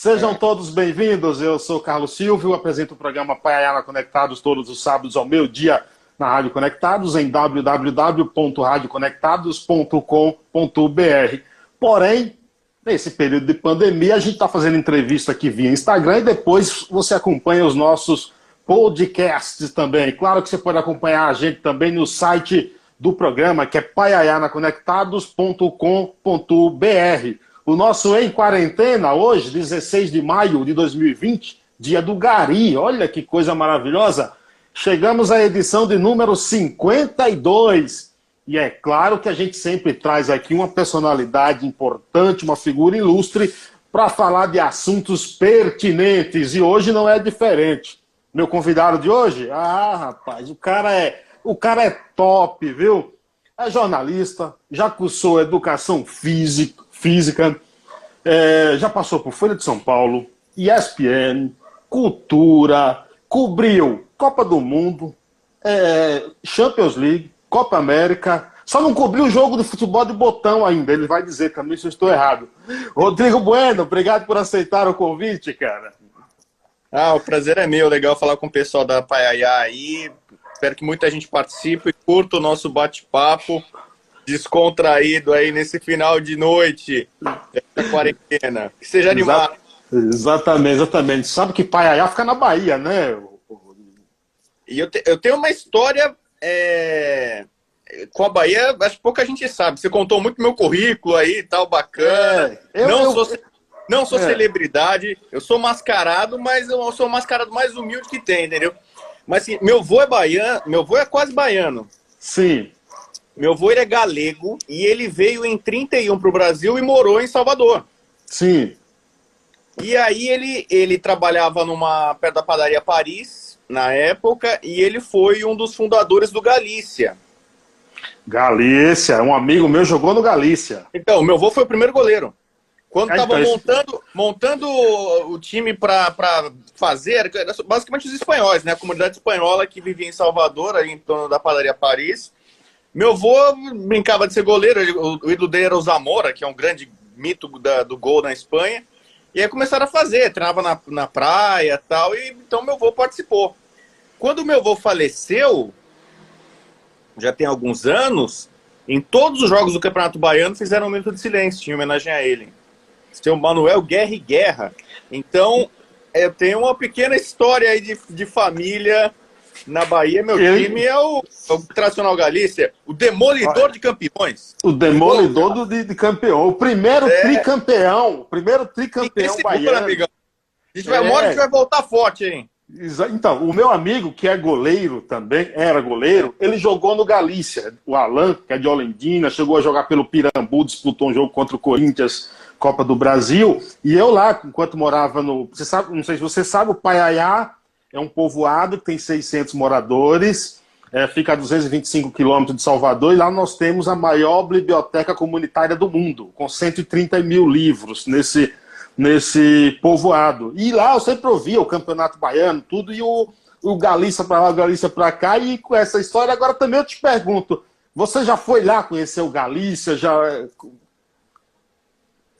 Sejam todos bem-vindos. Eu sou Carlos Silvio, apresento o programa Paiana Conectados todos os sábados ao meio-dia na Rádio Conectados em www.radioconectados.com.br. Porém, nesse período de pandemia, a gente está fazendo entrevista aqui via Instagram e depois você acompanha os nossos podcasts também. Claro que você pode acompanhar a gente também no site do programa, que é paiayanaconectados.com.br. O nosso Em Quarentena, hoje, 16 de maio de 2020, dia do Gari. Olha que coisa maravilhosa. Chegamos à edição de número 52. E é claro que a gente sempre traz aqui uma personalidade importante, uma figura ilustre, para falar de assuntos pertinentes. E hoje não é diferente. Meu convidado de hoje? Ah, rapaz, o cara é, o cara é top, viu? É jornalista, já cursou educação física, física é, já passou por Folha de São Paulo, ESPN, Cultura, cobriu Copa do Mundo, é, Champions League, Copa América. Só não cobriu o jogo de futebol de botão ainda. Ele vai dizer também se eu estou errado. Rodrigo Bueno, obrigado por aceitar o convite, cara. Ah, o prazer é meu. Legal falar com o pessoal da Paiaiá aí. Espero que muita gente participe curta o nosso bate-papo descontraído aí nesse final de noite da quarentena. Que seja animado. Exatamente, exatamente. Sabe que Paiaiá fica na Bahia, né? E eu, te, eu tenho uma história é, com a Bahia, acho que pouca gente sabe. Você contou muito meu currículo aí tal, bacana. É, eu, não, eu, sou, não sou é. celebridade, eu sou mascarado, mas eu sou o mascarado mais humilde que tem, entendeu? Mas assim, meu avô é baiano, meu avô é quase baiano. Sim. Meu avô é galego e ele veio em 31 para o Brasil e morou em Salvador. Sim. E aí ele, ele trabalhava numa perto da padaria Paris na época e ele foi um dos fundadores do Galícia. Galícia, um amigo meu jogou no Galícia. Então, meu avô foi o primeiro goleiro. Quando estava ah, então, montando, montando o time para fazer, basicamente os espanhóis, né? A comunidade espanhola que vivia em Salvador, ali em torno da padaria Paris. Meu avô brincava de ser goleiro, o ídolo dele era o Zamora, que é um grande mito da, do gol na Espanha. E aí começaram a fazer, treinava na, na praia tal, e então meu avô participou. Quando meu avô faleceu, já tem alguns anos, em todos os jogos do Campeonato Baiano fizeram um minuto de silêncio em homenagem a ele. Seu Manuel Guerra e Guerra. Então, eu tenho uma pequena história aí de, de família na Bahia, meu time é o, é o Tradicional Galícia, o demolidor de campeões. O demolidor do, de, de campeão. O primeiro é. tricampeão. O primeiro tricampeão baiano. Amigão. A gente vai, é. uma hora a gente vai voltar forte, hein? Então, o meu amigo, que é goleiro também, era goleiro, ele jogou no Galícia. O Alan, que é de Olendina, chegou a jogar pelo Pirambu, disputou um jogo contra o Corinthians, Copa do Brasil. E eu lá, enquanto morava no. Você sabe, não sei se você sabe, o Paiaiá é um povoado que tem 600 moradores, é, fica a 225 quilômetros de Salvador, e lá nós temos a maior biblioteca comunitária do mundo, com 130 mil livros nesse, nesse povoado. E lá eu sempre ouvia o Campeonato Baiano, tudo, e o, o Galícia para lá, o Galícia para cá, e com essa história, agora também eu te pergunto, você já foi lá conhecer o Galícia? Já...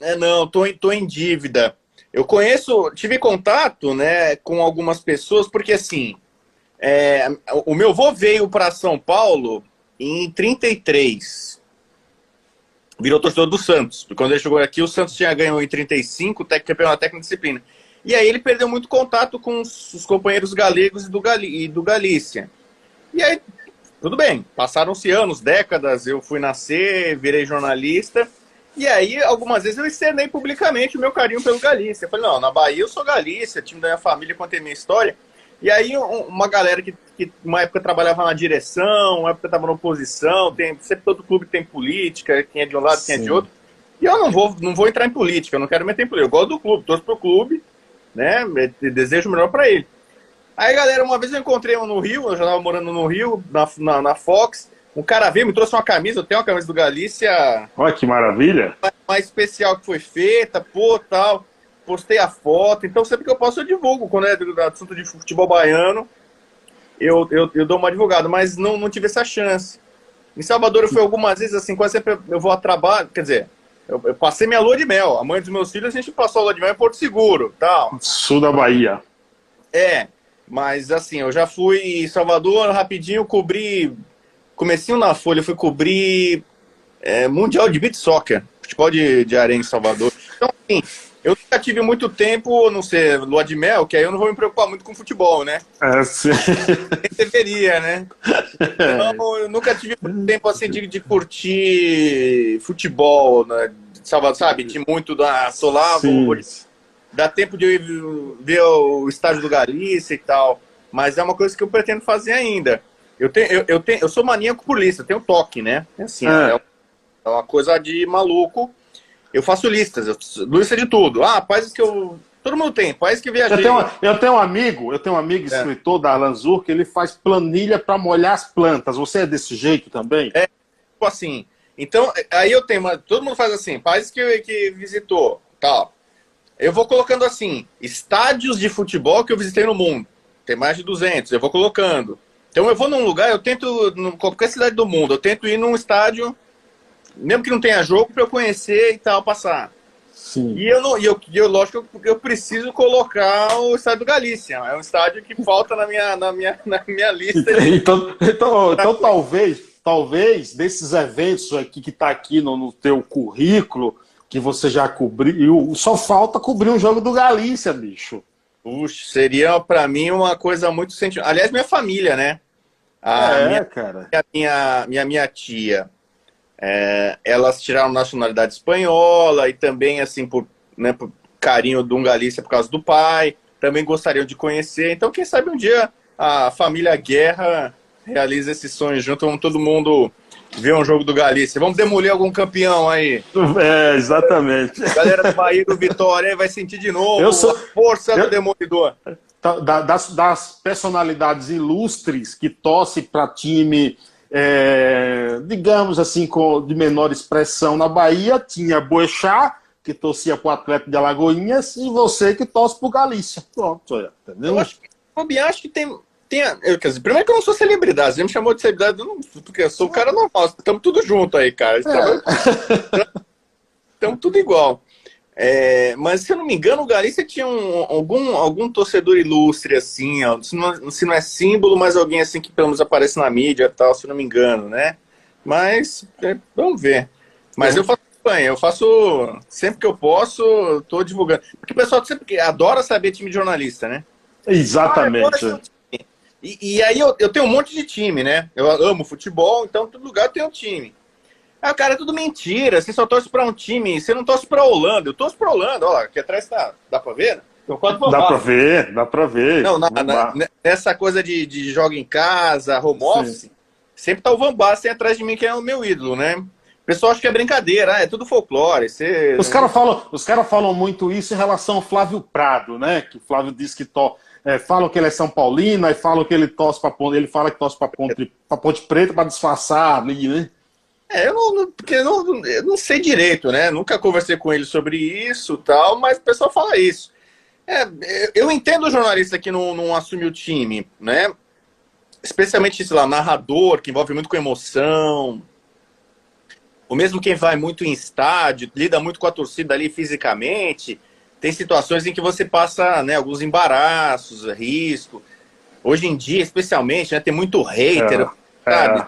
É, não, tô, tô em dívida. Eu conheço, tive contato né, com algumas pessoas, porque assim, é, o meu avô veio para São Paulo em 33. Virou torcedor do Santos. Quando ele chegou aqui, o Santos tinha ganho em 35, campeão técnica disciplina. E aí ele perdeu muito contato com os, companheiros galegos e do, Gali, e do Galícia. E aí, tudo bem, passaram-se anos, décadas, eu fui nascer, virei jornalista. E aí, algumas vezes eu externei publicamente o meu carinho pelo Galícia. Eu falei, não, na Bahia eu sou Galícia, time da minha família, contei minha história. E aí, uma galera que, que uma época trabalhava na direção, uma época estava na oposição, tem, sempre todo clube tem política, quem é de um lado, Sim. quem é de outro. E eu não vou, não vou entrar em política, eu não quero meter em política. Eu gosto do clube, torço pro clube, né? Desejo o melhor para ele. Aí, galera, uma vez eu encontrei um no Rio, eu já estava morando no Rio, na, na, na Fox. Um cara veio, me trouxe uma camisa, eu tenho uma camisa do Galícia. Olha que maravilha! Mais especial que foi feita, pô, tal. Postei a foto, então sempre que eu posso eu divulgo. Quando é do assunto de futebol baiano, eu, eu, eu dou uma divulgada, mas não, não tive essa chance. Em Salvador eu fui algumas vezes, assim, quase sempre eu vou a trabalho, quer dizer, eu, eu, passei minha lua de mel. A mãe dos meus filhos, a gente passou a lua de mel em Porto Seguro, tal. Sul da Bahia. É, mas assim, eu já fui em Salvador rapidinho, cobri. Comecinho na Folha, fui cobrir é, Mundial de Beat Soccer, futebol de, de areia em Salvador. Então, assim, eu nunca tive muito tempo, não sei, lua de mel, que aí eu não vou me preocupar muito com futebol, né? É, sim. deveria, né? Então, eu nunca tive muito tempo, assim, de, de curtir futebol, né? sabe? De muito da Solar, dá tempo de eu ver o estádio do Galícia e tal. Mas é uma coisa que eu pretendo fazer ainda. Eu, tenho, eu, eu, tenho, eu sou maníaco por lista, eu tenho toque, né? Assim, é. é uma coisa de maluco. Eu faço listas, eu, lista de tudo. Ah, países que eu. Todo mundo tem, países que viajei. Eu tenho, eu tenho um amigo, eu tenho um amigo é. escritor da Alanzur que ele faz planilha para molhar as plantas. Você é desse jeito também? É, tipo assim. Então, aí eu tenho, todo mundo faz assim, países que, que visitou, tal. Eu vou colocando assim, estádios de futebol que eu visitei no mundo. Tem mais de 200, eu vou colocando. Então eu vou num lugar, eu tento, em qualquer cidade do mundo, eu tento ir num estádio mesmo que não tenha jogo, para eu conhecer e tal, passar. Sim. E eu, não, e eu, eu, lógico que eu, preciso colocar o estádio do Galícia. É um estádio que falta na minha, na minha, na minha lista. Então, então, então talvez, talvez, desses eventos aqui que está aqui no, no teu currículo, que você já cobriu, só falta cobrir um jogo do Galícia, bicho. Puxa, seria para mim uma coisa muito sentimental. Aliás, minha família, né? A é, minha, cara. Minha, minha, minha, minha tia é, elas tiraram nacionalidade espanhola e também, assim, por, né, por carinho do um Galícia por causa do pai, também gostariam de conhecer. Então, quem sabe um dia a família Guerra realiza esse sonho junto, vamos todo mundo ver um jogo do Galícia. Vamos demolir algum campeão aí. É, exatamente. Galera do Bahia do Vitória vai sentir de novo Eu sou... a força Eu... do demolidor. Tá, das, das personalidades ilustres que torcem para time é, digamos assim, com, de menor expressão na Bahia, tinha Boechat, que torcia para o Atlético de Alagoinhas, e você que torce para o Galícia. Pronto, entendeu? Eu acho, eu acho que tem. Tem eu, quer dizer, primeiro que eu não sou celebridade, você me chamou de celebridade, eu não, porque eu sou um cara normal, estamos tudo junto aí, cara. Estamos é. tudo igual. É, mas se eu não me engano, o Galícia tinha um, algum, algum torcedor ilustre, assim, ó, se, não, se não é símbolo, mas alguém assim que pelo menos aparece na mídia e tal, se eu não me engano, né? Mas é, vamos ver. Mas eu faço campanha, eu faço sempre que eu posso, estou divulgando. Porque o pessoal sempre adora saber time de jornalista, né? Exatamente. Ah, e, e, aí eu, eu tenho um monte de time, né? Eu amo futebol, então todo lugar eu tenho um time. Ah, cara, é tudo mentira. Você só torce pra um time. Você não torce pra Holanda. Eu torço pra Holanda. Olha lá, aqui atrás tá. Dá pra ver? Né? Dá pra ver, dá pra ver. Não, na, na, nessa coisa de, de joga em casa, home office, Sim. sempre tá o Van Basten atrás de mim, que é o meu ídolo, né? O pessoal acha que é brincadeira, ah, é tudo folclore. Você... Os caras falam, os cara falam muito isso em relação ao Flávio Prado, né? Que o Flávio diz que to... É, falam que ele é São Paulino, aí falam que ele torce pra ponte, ele fala que torce pra ponte, pra ponte preta pra disfarçar né? É, eu não, porque eu não, eu não sei direito, né? Nunca conversei com ele sobre isso tal, mas o pessoal fala isso. É, eu entendo o jornalista que não, não assume o time, né? Especialmente, sei lá, narrador, que envolve muito com emoção. Ou mesmo quem vai muito em estádio, lida muito com a torcida ali fisicamente. Tem situações em que você passa né, alguns embaraços, risco. Hoje em dia, especialmente, né, tem muito hater, é, sabe? É.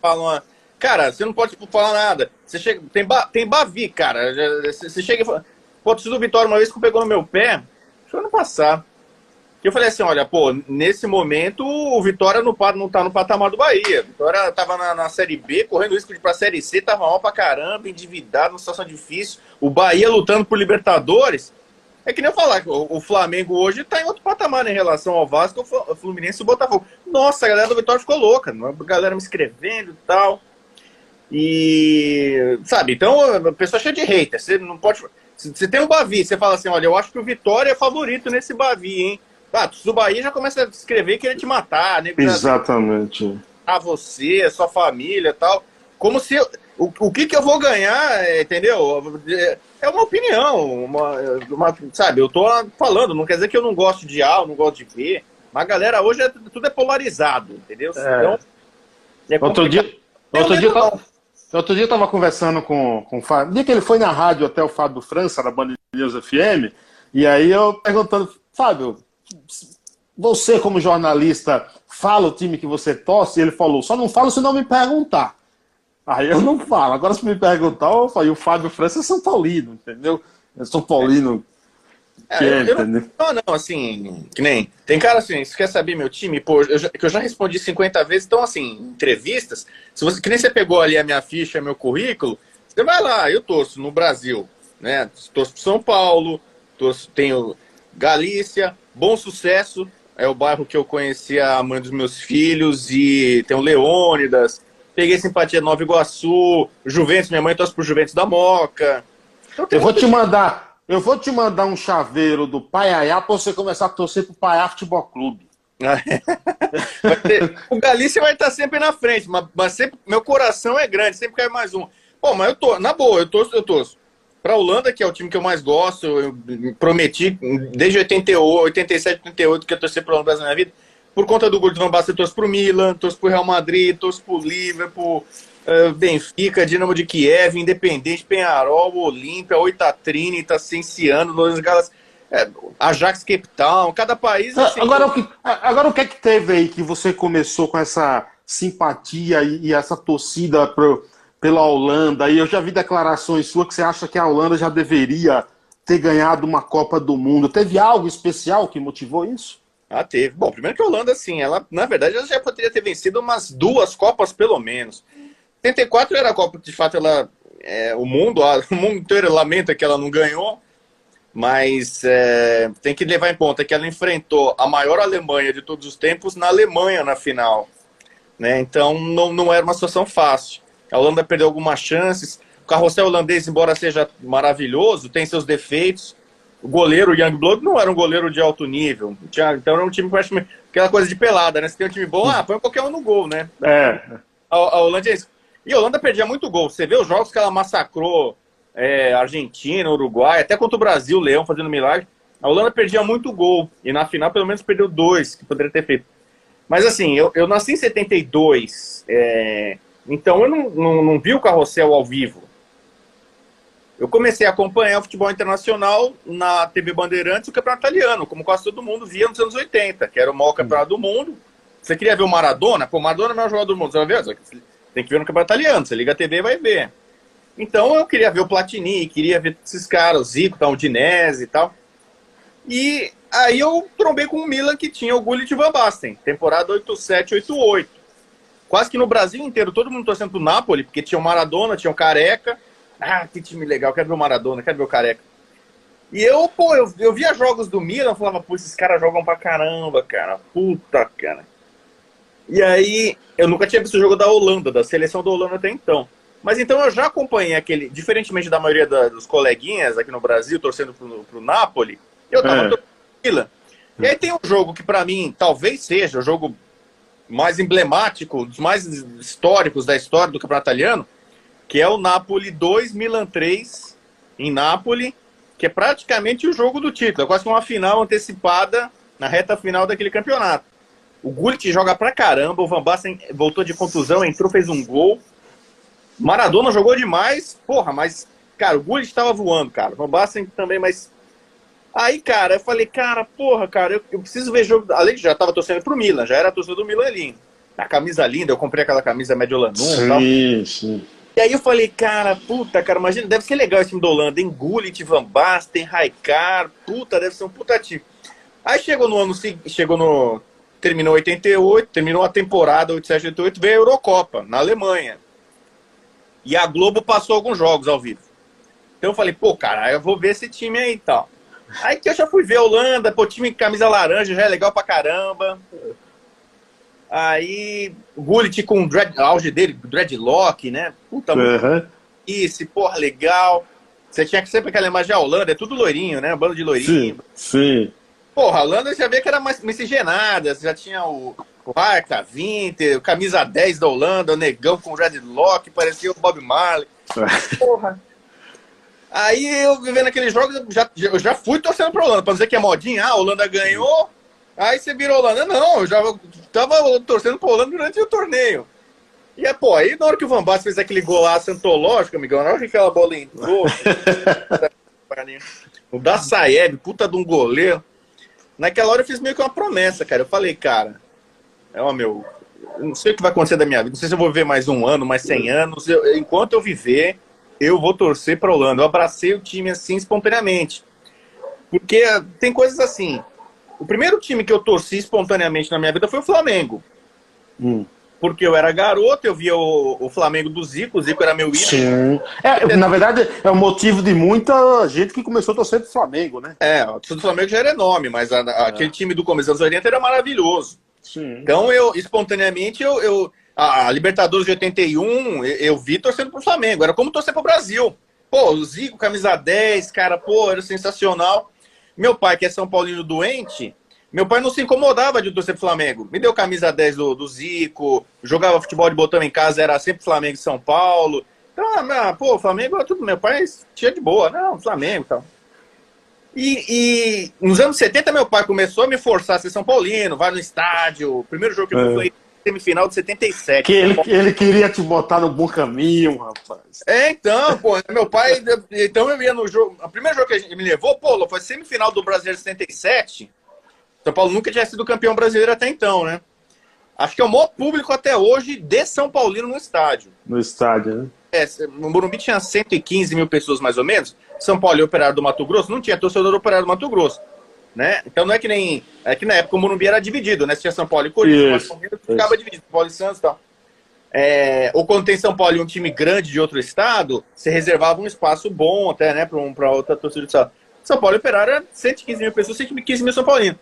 Falam, Cara, você não pode falar nada. Você chega, tem, ba, tem Bavi, cara. Você chega e fala. Pô, do Vitória uma vez que pegou no meu pé, deixa eu não passar. eu falei assim: olha, pô, nesse momento o Vitória não, não tá no patamar do Bahia. O Vitória tava na, na Série B, correndo risco de ir pra Série C, tava mal pra caramba, endividado, numa situação difícil. O Bahia lutando por Libertadores. É que nem eu falar, o, o Flamengo hoje tá em outro patamar em relação ao Vasco, o Fluminense e o Botafogo. Nossa, a galera do Vitória ficou louca, a galera me escrevendo e tal. E, sabe, então a pessoa é cheia de hater. Você não pode. Você tem um Bavi, você fala assim: olha, eu acho que o Vitória é favorito nesse Bavi, hein? Ah, do Bahia já começa a escrever que ele te matar, né? Exatamente. A você, a sua família tal. Como se. O, o que, que eu vou ganhar, entendeu? É uma opinião, uma, uma, sabe? Eu tô falando, não quer dizer que eu não gosto de A, não gosto de B, mas a galera hoje é, tudo é polarizado, entendeu? É. Então, é Outro dia, outro dia, Outro dia eu estava conversando com, com o Fábio. dia que ele foi na rádio até o Fábio França, da Band News FM, e aí eu perguntando, Fábio, você como jornalista fala o time que você torce? E ele falou, só não falo se não me perguntar. Aí eu não falo. Agora se me perguntar, eu falo, e o Fábio França é São Paulino, entendeu? É São Paulino é, eu, eu não, não, não, assim, que nem. Tem cara assim, você quer saber meu time? Pô, eu já, que eu já respondi 50 vezes, então, assim, entrevistas, se você, que nem você pegou ali a minha ficha, meu currículo, você vai lá, eu torço no Brasil, né? Torço pro São Paulo, torço, tenho Galícia, Bom Sucesso, é o bairro que eu conheci a mãe dos meus filhos, e tem o Leônidas, peguei simpatia Nova Iguaçu, Juventus, minha mãe torce pro Juventus da Moca. Então, eu vou te mandar, eu vou te mandar um chaveiro do Paiaiá para você começar a torcer pro Paiá Futebol Clube. o Galícia vai estar sempre na frente, mas, mas, sempre, meu coração é grande, sempre cai mais um. Pô, mas eu tô, na boa, eu torço, eu torço. Pra Holanda, que é o time que eu mais gosto, eu prometi desde 88, 87, 88 que eu torci pro Holanda na minha vida. Por conta do gol de Van Basten, torço pro Milan, torço pro Real Madrid, torço pro Liverpool, uh, Benfica, Dinamo de Kiev, Independente, Penharol, Olímpia, Oitatrine, Itacenciano, Los Galas, é, Ajax Cape Town, cada país. Assim, agora, o que, agora, o que é que teve aí que você começou com essa simpatia e, e essa torcida pro, pela Holanda? E eu já vi declarações suas que você acha que a Holanda já deveria ter ganhado uma Copa do Mundo. Teve algo especial que motivou isso? Ah, teve. Bom, primeiro que a Holanda, assim, ela, na verdade, ela já poderia ter vencido umas duas Copas, pelo menos. 74 era a Copa, de fato, ela. É, o mundo, a, o mundo inteiro lamenta que ela não ganhou, mas é, tem que levar em conta que ela enfrentou a maior Alemanha de todos os tempos na Alemanha na final. Né? Então não, não era uma situação fácil. A Holanda perdeu algumas chances. O carrossel holandês, embora seja maravilhoso, tem seus defeitos. O goleiro Youngblood não era um goleiro de alto nível. Tinha, então era um time praticamente aquela coisa de pelada, né? Se tem um time bom, ah, põe qualquer um no gol, né? É. A, a Holanda é isso. E a Holanda perdia muito gol. Você vê os jogos que ela massacrou é, Argentina, Uruguai, até contra o Brasil, Leão fazendo milagre. A Holanda perdia muito gol. E na final, pelo menos, perdeu dois, que poderia ter feito. Mas assim, eu, eu nasci em 72. É, então eu não, não, não vi o carrossel ao vivo. Eu comecei a acompanhar o futebol internacional na TV Bandeirantes o campeonato italiano, como quase todo mundo via nos anos 80, que era o maior campeonato do mundo. Você queria ver o Maradona? Pô, o Maradona é o maior jogador do mundo. Você vai ver? Tem que ver no campeonato italiano. Você liga a TV e vai ver. Então eu queria ver o Platini, queria ver esses caras, o Zico, o Dinese e tal. E aí eu trombei com o Milan que tinha o Gullit Van Basten, temporada 87, 88. Quase que no Brasil inteiro, todo mundo torcendo pro Napoli, porque tinha o Maradona, tinha o Careca. Ah, que time legal, quero ver o Maradona, quero ver o Careca. E eu, pô, eu, eu via jogos do Milan, falava, pô, esses caras jogam pra caramba, cara. Puta, cara. E aí, eu nunca tinha visto o jogo da Holanda, da seleção da Holanda até então. Mas então eu já acompanhei aquele, diferentemente da maioria da, dos coleguinhas aqui no Brasil, torcendo pro, pro Napoli, eu tava é. torcendo E aí tem um jogo que para mim talvez seja o jogo mais emblemático, dos mais históricos da história do campeonato italiano, que é o Napoli 2, Milan 3, em Napoli, que é praticamente o jogo do título, é quase que uma final antecipada na reta final daquele campeonato. O Gullit joga pra caramba, o Van Basten voltou de contusão, entrou, fez um gol. Maradona jogou demais, porra, mas, cara, o Gullit estava voando, cara. O Van Basten também, mas. Aí, cara, eu falei, cara, porra, cara, eu, eu preciso ver jogo. Além de já tava torcendo pro Milan, já era torcedor do Milan ali. A camisa linda, eu comprei aquela camisa Mediolanum e tal. Sim. E aí eu falei, cara, puta, cara, imagina, deve ser legal esse time da Holanda, hein? Gullit, Van Basten, Raikar, puta, deve ser um puta time. Aí chegou no ano, chegou no terminou 88, terminou a temporada 87, 88, veio a Eurocopa, na Alemanha. E a Globo passou alguns jogos ao vivo. Então eu falei, pô, cara, eu vou ver esse time aí e tal. Aí que eu já fui ver a Holanda, pô, time camisa laranja, já é legal pra caramba. Aí, o Gullit com o dread, auge dele, dreadlock, né? Puta, uhum. isso, porra, legal. Você tinha que sempre aquela imagem, a Holanda é tudo loirinho, né? Bando de loirinho. Sim, sim. Porra, a Holanda já via que era mais miscigenada, já tinha o, o Arca 20, o camisa 10 da Holanda, o negão com dreadlock, parecia o Bob Marley. Porra. Aí eu vivendo aqueles jogos, eu já, eu já fui torcendo pra Holanda, pra dizer que é modinha, ah, a Holanda ganhou, aí você virou Holanda. Não, eu já tava torcendo pra Holanda durante o torneio. E é, pô, aí na hora que o Van Basten fez aquele golaço antológico, amigão, na hora que aquela bola entrou, o da Saeb, puta de um goleiro. Naquela hora eu fiz meio que uma promessa, cara. Eu falei, cara, é ó, meu, eu não sei o que vai acontecer da minha vida, não sei se eu vou viver mais um ano, mais 100 anos. Eu, enquanto eu viver, eu vou torcer para Holanda. Eu abracei o time assim espontaneamente. Porque tem coisas assim. O primeiro time que eu torci espontaneamente na minha vida foi o Flamengo. Hum. Porque eu era garoto, eu via o, o, Flamengo do Zico, o Zico era meu ídolo. Sim. É, na verdade, é o motivo de muita gente que começou a torcer do Flamengo, né? É, o do Flamengo já era enorme, mas a, a, é. aquele time do começo dos anos 80 era maravilhoso. Sim. Então, eu, espontaneamente, eu, eu a Libertadores de 81, eu, eu vi torcendo pro Flamengo. Era como torcer pro Brasil. Pô, o Zico, camisa 10, cara, pô, era sensacional. Meu pai, que é São Paulino doente, meu pai não se incomodava de torcer Flamengo. Me deu camisa 10 do, do Zico, jogava futebol de botão em casa, era sempre Flamengo e São Paulo. Então, ah, ah pô, Flamengo é tudo. Meu pai tinha de boa. Não, Flamengo e tal. E, e, nos anos 70, meu pai começou a me forçar a ser São Paulino, vai no estádio. O primeiro jogo que eu é. fui semifinal de 77. Que ele, ele queria te botar no bom caminho, rapaz. É, então, pô, meu pai. Então eu ia no jogo. O primeiro jogo que ele me levou, pô, foi semifinal do Brasileiro 77. São Paulo nunca tinha sido campeão brasileiro até então, né? Acho que é o maior público até hoje de São Paulino no estádio. No estádio, né? É, o Morumbi tinha 115 mil pessoas mais ou menos. São Paulo e Operário do Mato Grosso não tinha torcedor do Operário do Mato Grosso. Né? Então não é que nem. É que na época o Morumbi era dividido, né? Se tinha São Paulo e Corinthians, isso, ficava isso. dividido, São Paulo e Santos e tal. É, ou quando tem São Paulo e um time grande de outro estado, você reservava um espaço bom até, né, para um, outra torcida de estado. São Paulo e Operário era 115 mil pessoas, 115 mil São Paulinos.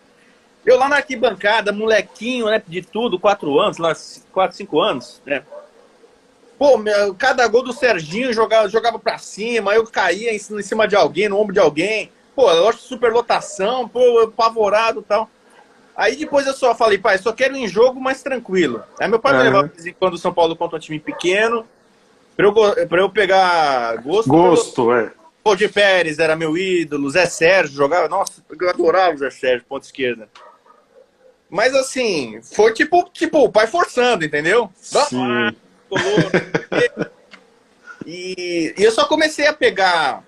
Eu lá na arquibancada, molequinho, né, de tudo, 4 anos, lá, 4, 5 anos, né? Pô, meu, cada gol do Serginho jogava, jogava pra cima, eu caía em, em cima de alguém, no ombro de alguém. Pô, eu acho superlotação, pô, apavorado e tal. Aí depois eu só falei, pai, só quero em jogo mais tranquilo. Aí meu pai uhum. me levava de vez em quando o São Paulo contra um time pequeno, pra eu, pra eu pegar gosto. Gosto, é. Pô, de Pérez era meu ídolo, Zé Sérgio jogava, nossa, eu adorava o Zé Sérgio, ponta esquerda. Mas assim, foi tipo, tipo o pai forçando, entendeu? Sim. e, e eu só comecei a pegar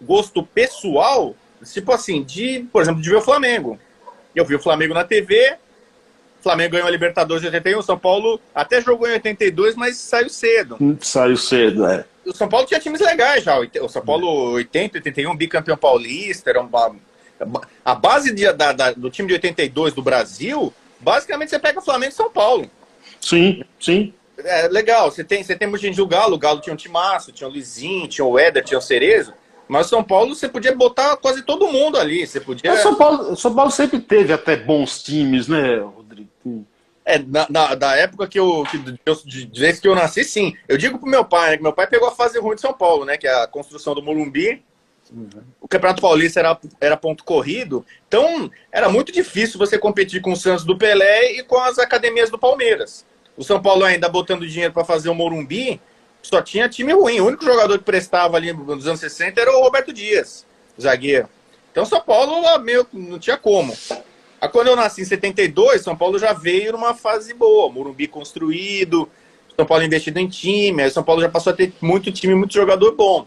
gosto pessoal, tipo assim, de, por exemplo, de ver o Flamengo. Eu vi o Flamengo na TV, Flamengo ganhou a Libertadores de 81, São Paulo até jogou em 82, mas saiu cedo. Hum, saiu cedo, é. O São Paulo tinha times legais já. O São Paulo 80, 81, bicampeão paulista, era uma... A base de, da, da, do time de 82 do Brasil, basicamente você pega o Flamengo e São Paulo. Sim, sim. É legal, você tem, você tem muita gente do Galo, o Galo tinha um timaço, tinha o Lizinho, tinha o Éder, tinha o Cerezo. Mas São Paulo você podia botar quase todo mundo ali. Você podia. Mas São Paulo, São Paulo sempre teve até bons times, né, Rodrigo? É, na, na, da época que eu, que, de, de vez que eu nasci, sim. Eu digo pro meu pai, né, que meu pai pegou a fase ruim de São Paulo, né? Que é a construção do Morumbi. Uhum. O Campeonato Paulista era, era ponto corrido. Então, era muito difícil você competir com o Santos do Pelé e com as academias do Palmeiras. O São Paulo ainda botando dinheiro para fazer o Morumbi, só tinha time ruim. O único jogador que prestava ali nos anos 60 era o Roberto Dias, zagueiro. Então São Paulo meio, não tinha como. Aí, quando eu nasci em 72, São Paulo já veio numa fase boa. Morumbi construído, São Paulo investido em time, aí São Paulo já passou a ter muito time, muito jogador bom.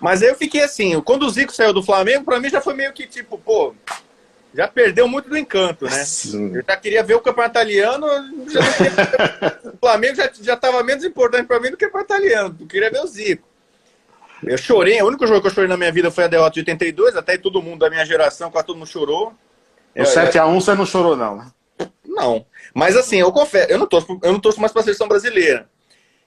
Mas aí eu fiquei assim, quando o Zico saiu do Flamengo, para mim já foi meio que tipo, pô, já perdeu muito do encanto, né? Sim. Eu já queria ver o campeonato italiano, o Flamengo já estava menos importante para mim do que o campeonato italiano. Eu queria ver o Zico. Eu chorei, o único jogo que eu chorei na minha vida foi a derrota de 82, até todo mundo da minha geração, quase todo mundo chorou. O 7x1 você não chorou, não, né? Não. Mas assim, eu confesso, eu não torço, eu não torço mais para a seleção brasileira.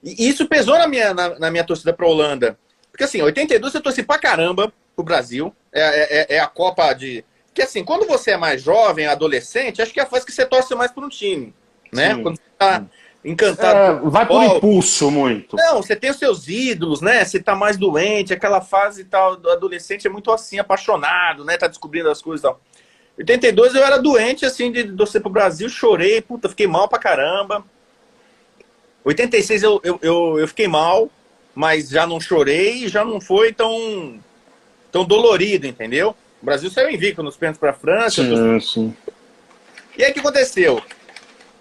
E isso pesou na minha, na, na minha torcida para a Holanda. Porque assim, 82 eu torci pra caramba pro Brasil. É, é, é a Copa de que assim, quando você é mais jovem, adolescente, acho que é a fase que você torce mais por um time, né? Sim. Quando você tá encantado. É, vai por impulso muito. Não, você tem os seus ídolos, né? Você tá mais doente, aquela fase tal do adolescente é muito assim, apaixonado, né? Tá descobrindo as coisas e tal. 82 eu era doente, assim, de torcer pro Brasil, chorei, puta, fiquei mal pra caramba. 86 eu, eu, eu, eu fiquei mal, mas já não chorei, já não foi tão, tão dolorido, entendeu? O Brasil saiu invicto nos pênaltis para a França. Sim, sim. E aí o que aconteceu?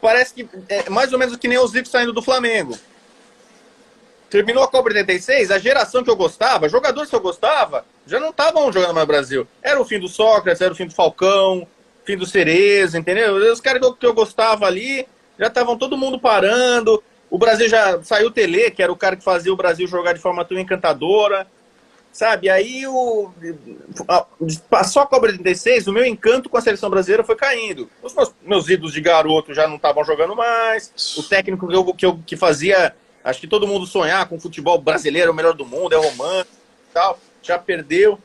parece que é mais ou menos que nem os Zico saindo do Flamengo. Terminou a Copa 86, a geração que eu gostava, jogadores que eu gostava, já não estavam jogando mais no Brasil. Era o fim do Sócrates, era o fim do Falcão, fim do Cereza, entendeu? Os caras que eu gostava ali, já estavam todo mundo parando. O Brasil já saiu o Tele, que era o cara que fazia o Brasil jogar de forma tão encantadora. Sabe? Aí o. Passou a Copa 86, o meu encanto com a seleção brasileira foi caindo. Os meus, meus ídolos de garoto já não estavam jogando mais. O técnico que eu, que eu que fazia Acho que todo mundo sonhar com o futebol brasileiro, o melhor do mundo, é romântico e tal, já perdeu.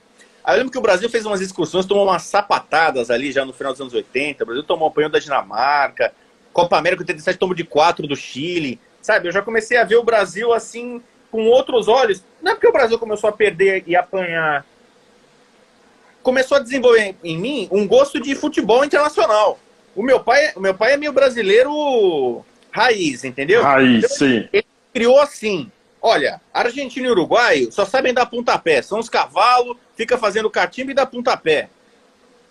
Aí eu lembro que o Brasil fez umas excursões, tomou umas sapatadas ali já no final dos anos 80. O Brasil tomou apanhão da Dinamarca, Copa América 87 tomou de 4 do Chile. Sabe, eu já comecei a ver o Brasil assim, com outros olhos. Não é porque o Brasil começou a perder e apanhar. Começou a desenvolver em mim um gosto de futebol internacional. O meu pai, o meu pai é meio brasileiro raiz, entendeu? Raiz, então, sim. Ele criou assim. Olha, Argentina e Uruguai só sabem dar pontapé. São os cavalos, fica fazendo catimba e dá pontapé.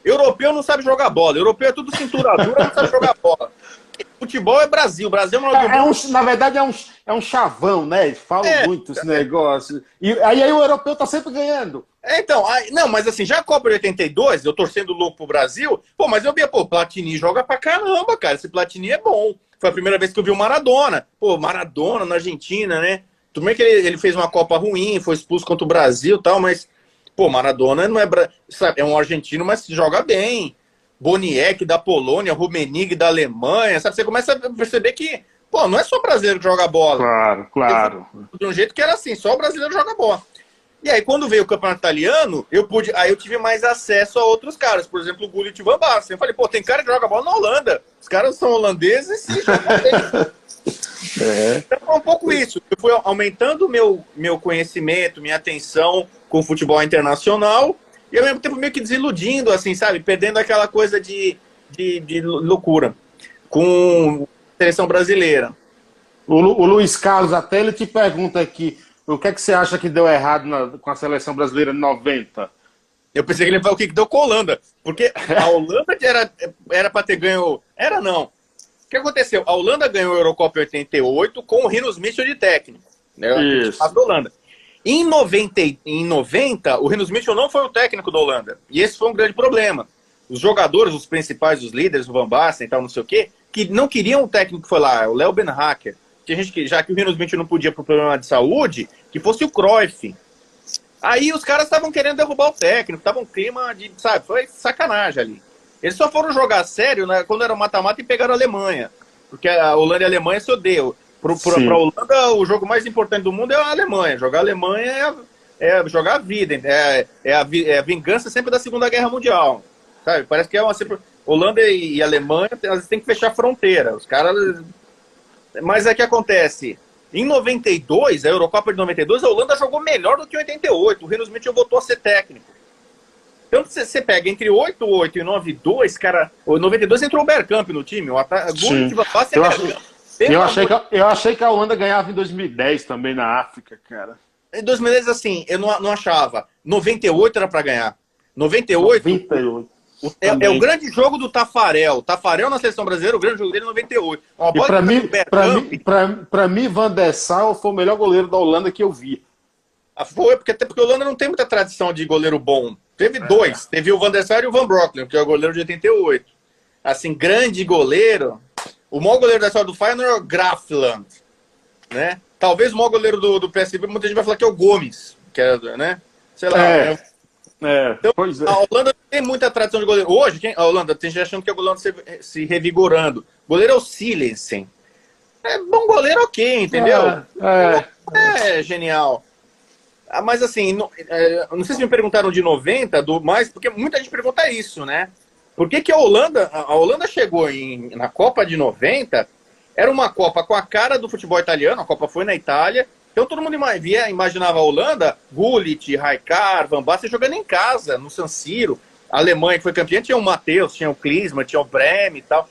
Europeu não sabe jogar bola. Europeu é tudo cintura dura, não sabe jogar bola. Futebol é Brasil. Brasil é, é, é um, Na verdade, é um, é um chavão, né? Eles falam é, muito esse negócio. E aí, aí o europeu tá sempre ganhando. É, então, aí, não, mas assim, já a Copa de 82, eu torcendo louco pro Brasil, pô, mas eu via, pô, Platini joga pra caramba, cara. Esse Platini é bom. Foi a primeira vez que eu vi o Maradona. Pô, Maradona na Argentina, né? Tudo bem que ele, ele fez uma Copa ruim, foi expulso contra o Brasil e tal, mas, pô, Maradona não é. Sabe, é um argentino, mas joga bem. Boniek da Polônia, Rumenig da Alemanha, sabe? Você começa a perceber que, pô, não é só brasileiro que joga bola. Claro, claro. De um jeito que era assim, só o brasileiro joga bola. E aí, quando veio o campeonato italiano, eu pude, aí eu tive mais acesso a outros caras, por exemplo, o Gullit Van Basten. Eu falei, pô, tem cara que joga bola na Holanda. Os caras são holandeses e jogam é. Então foi um pouco isso. Eu fui aumentando meu meu conhecimento, minha atenção com o futebol internacional e ao mesmo tempo meio que desiludindo, assim, sabe? Perdendo aquela coisa de, de, de loucura com a seleção brasileira. O, o Luiz Carlos até ele te pergunta aqui o que é que você acha que deu errado na, com a seleção brasileira de 90? Eu pensei que ele ia falar o que deu com a Holanda. Porque a Holanda era era para ter ganho. Era não. O que aconteceu? A Holanda ganhou a Eurocopa em 88 com o Rinos Mitchell de técnico. Né? Isso. A Holanda. Em 90, em 90, o Rinos Mitchell não foi o técnico da Holanda. E esse foi um grande problema. Os jogadores, os principais, os líderes, o Van Basten e tal, não sei o quê, que não queriam o técnico que foi lá, o Léo Ben Hacker tinha gente já que o Rinos Mitchell não podia por problema de saúde, que fosse o Cruyff. Aí os caras estavam querendo derrubar o técnico, tava um clima de, sabe, foi sacanagem ali. Eles só foram jogar sério né, quando era mata-mata e pegaram a Alemanha. Porque a Holanda e a Alemanha se odeiam. Para a Holanda, o jogo mais importante do mundo é a Alemanha. Jogar a Alemanha é, é jogar a vida. É, é, a, é a vingança sempre da Segunda Guerra Mundial. Sabe? Parece que é uma sempre. Holanda e, e Alemanha, elas têm que fechar a fronteira. Os caras mas é que acontece. Em 92, a Eurocopa de 92, a Holanda jogou melhor do que em 88. O Rinos Mitchell voltou a ser técnico. Então você pega entre 8-8 e 9-2, cara. O 92 entrou o Bergkamp no time. O ataque, eu, eu, achei que, eu achei que a Holanda ganhava em 2010 também na África, cara. Em 2010, assim, eu não, não achava. 98 era para ganhar. 98. 98. O, é, é, o grande jogo do Tafarel. Tafarel na seleção brasileira, o grande jogo dele é 98. Uma bola e pra mim, pra mim, pra, pra mim, Van der Sar foi o melhor goleiro da Holanda que eu vi. Ah, foi, porque até porque a Holanda não tem muita tradição de goleiro bom. Teve é. dois. Teve o Van der Sar e o Van Brocklin, que é o goleiro de 88. Assim, grande goleiro. O maior goleiro da história do Feyenoord é o Grafland. Né? Talvez o maior goleiro do, do PSV, muita gente vai falar que é o Gomes. Que é, né? Sei lá. É. é é, então, é. A Holanda tem muita tradição de goleiro. Hoje, quem, a Holanda tem gente achando que é o goleiro se, se revigorando. O goleiro é o Silensen. É bom goleiro, ok, entendeu? É, é. é genial. Ah, mas assim, não, não sei se me perguntaram de 90, do mais, porque muita gente pergunta isso, né? Por que, que a Holanda, a Holanda chegou em, na Copa de 90, era uma Copa com a cara do futebol italiano, a Copa foi na Itália, então todo mundo via, imaginava a Holanda, Gullit, Raikar, Van Basten jogando em casa, no San Siro. A Alemanha, que foi campeã, tinha o Matheus, tinha o Klinsmann, tinha o Breme e tal.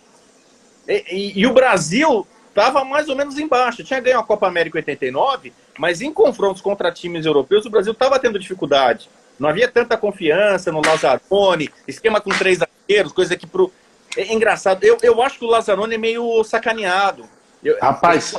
E, e, e o Brasil estava mais ou menos embaixo. Tinha ganho a Copa América em 89, mas em confrontos contra times europeus, o Brasil estava tendo dificuldade. Não havia tanta confiança no Lazzaroni, esquema com três zagueiros, coisa que pro, é engraçado. Eu, eu acho que o Lazzaroni é meio sacaneado. Eu, Rapaz,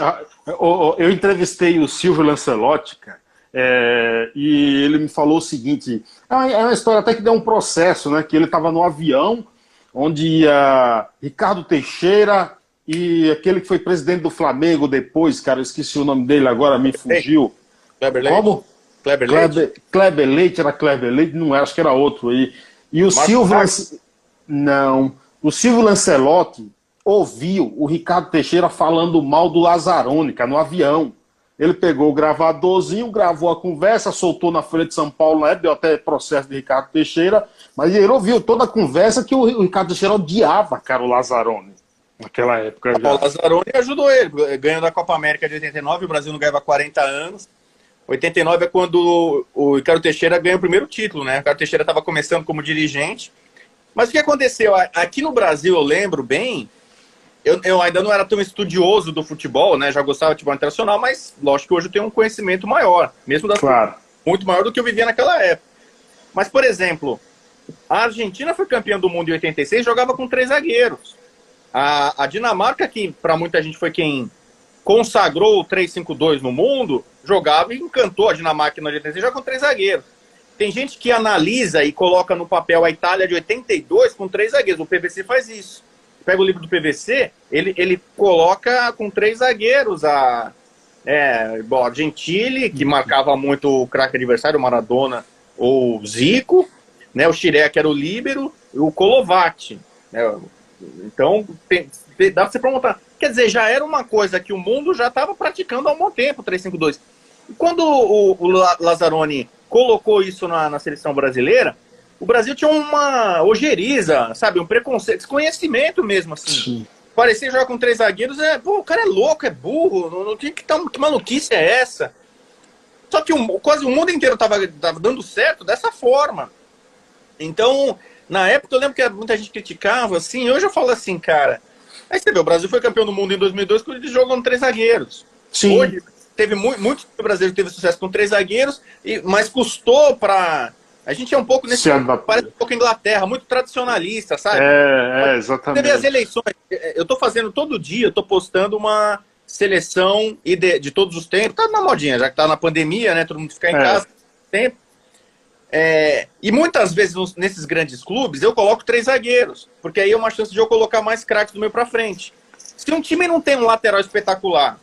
eu, eu, entrevistei o Silvio Lancelotti, cara, é, e ele me falou o seguinte: é uma, é história até que deu um processo, né? Que ele estava no avião, onde ia Ricardo Teixeira e aquele que foi presidente do Flamengo depois, cara, eu esqueci o nome dele agora, me fugiu. Kleber Leite? Como? Kleber Leite? Kleber, Kleber Leite, era Kleber Leite, não era, acho que era outro aí. E o Silvio. Não. O Silvio Lancelotti ouviu o Ricardo Teixeira falando mal do Lazarônica no avião. Ele pegou o gravadorzinho, gravou a conversa, soltou na Folha de São Paulo, né, deu até processo de Ricardo Teixeira, mas ele ouviu toda a conversa que o Ricardo Teixeira odiava, cara, o Lazarone. Naquela época já. O Lazarone ajudou ele, ganhando a Copa América de 89, o Brasil não ganhava 40 anos. 89 é quando o Ricardo Teixeira ganha o primeiro título, né? O Ricardo Teixeira estava começando como dirigente, mas o que aconteceu? Aqui no Brasil, eu lembro bem, eu, eu, ainda não era tão estudioso do futebol, né? Já gostava de futebol internacional, mas lógico que hoje eu tenho um conhecimento maior, mesmo das claro. muito maior do que eu vivia naquela época. Mas, por exemplo, a Argentina foi campeã do mundo em 86 jogava com três zagueiros. A, a Dinamarca, que para muita gente foi quem consagrou o 3-5-2 no mundo, jogava e encantou a Dinamarca em 86 já com três zagueiros. Tem gente que analisa e coloca no papel a Itália de 82 com três zagueiros. O PVC faz isso. Pega o livro do PVC, ele, ele coloca com três zagueiros a, é, bom, a Gentili, que marcava muito o craque adversário, o Maradona ou Zico, né, o que era o líbero, e o Colovati. Né, então, tem, dá pra você montar. Quer dizer, já era uma coisa que o mundo já estava praticando há um bom tempo, 352. Quando o, o Lazzaroni colocou isso na, na seleção brasileira, o Brasil tinha uma ojeriza, sabe? Um preconceito, desconhecimento mesmo, assim. Sim. Parecia jogar com três zagueiros, é, pô, o cara é louco, é burro, não, não tinha que, tá, que maluquice é essa? Só que o, quase o mundo inteiro tava, tava dando certo dessa forma. Então, na época eu lembro que muita gente criticava, assim, hoje eu falo assim, cara. Aí você vê, o Brasil foi campeão do mundo em 2002 quando eles jogam três zagueiros. Sim. Hoje, teve muito, muito brasileiro teve sucesso com três zagueiros, e, mas custou para a gente é um pouco nesse parece um pouco Inglaterra, muito tradicionalista, sabe? É, é exatamente. Teve as eleições. É, eu estou fazendo todo dia, eu tô postando uma seleção de, de todos os tempos. Tá na modinha, já que tá na pandemia, né? Todo mundo fica em é. casa tempo. É, e muitas vezes nos, nesses grandes clubes eu coloco três zagueiros, porque aí é uma chance de eu colocar mais craques do meio para frente. Se um time não tem um lateral espetacular,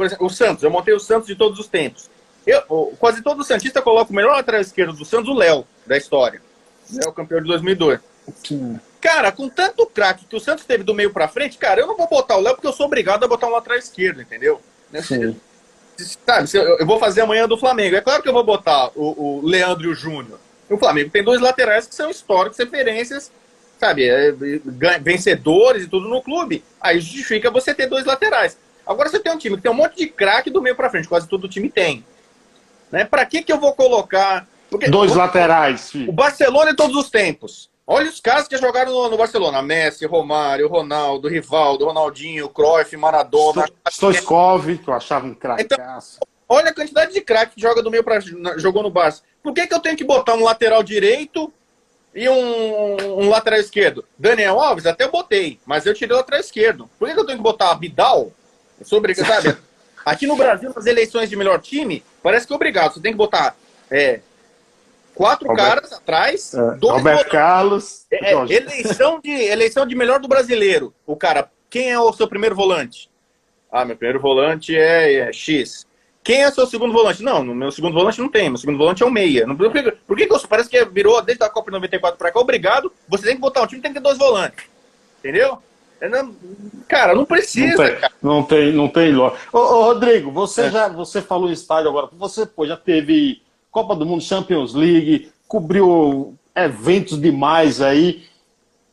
por exemplo, o Santos, eu montei o Santos de todos os tempos. Eu, quase todo Santista coloca o melhor lateral esquerdo do Santos, o Léo, da história. É o campeão de 2002. Sim. Cara, com tanto craque que o Santos teve do meio para frente, cara, eu não vou botar o Léo porque eu sou obrigado a botar um lateral esquerdo, entendeu? Sim. Sabe, eu vou fazer amanhã do Flamengo. É claro que eu vou botar o, o Leandro e o Júnior. O Flamengo tem dois laterais que são históricos, referências, sabe, é, vencedores e tudo no clube. Aí justifica você ter dois laterais. Agora você tem um time que tem um monte de craque do meio para frente, quase todo time tem. Né? Para que, que eu vou colocar. Porque Dois laterais. Filho. O Barcelona em todos os tempos. Olha os caras que jogaram no, no, Barcelona: Messi, Romário, Ronaldo, Rivaldo, Ronaldinho, Cruyff, Maradona. Stoichkov, que eu achava um craque. Então, olha a quantidade de craque que joga do meio para jogou no Barça. Por que, que eu tenho que botar um lateral direito e um, um, lateral esquerdo? Daniel Alves, até eu botei, mas eu tirei o lateral esquerdo. Por que, que eu tenho que botar Vidal? Sobre, sabe? Aqui no Brasil, nas eleições de melhor time, parece que é obrigado. Você tem que botar é, quatro Robert, caras atrás, é, dois Roberto Carlos. É, é, eleição, de, eleição de melhor do brasileiro. O cara, quem é o seu primeiro volante? Ah, meu primeiro volante é, é X. Quem é o seu segundo volante? Não, no meu segundo volante não tem. Meu segundo volante é o meia. Por que, por que, que parece que virou desde a Copa 94 para cá? Obrigado. Você tem que botar um time tem que ter dois volantes. Entendeu? É, cara, não precisa. Não tem, não tem, não tem lógica. Ô, ô, Rodrigo, você é. já você falou em estádio agora. Você pô, já teve Copa do Mundo, Champions League, cobriu eventos demais aí.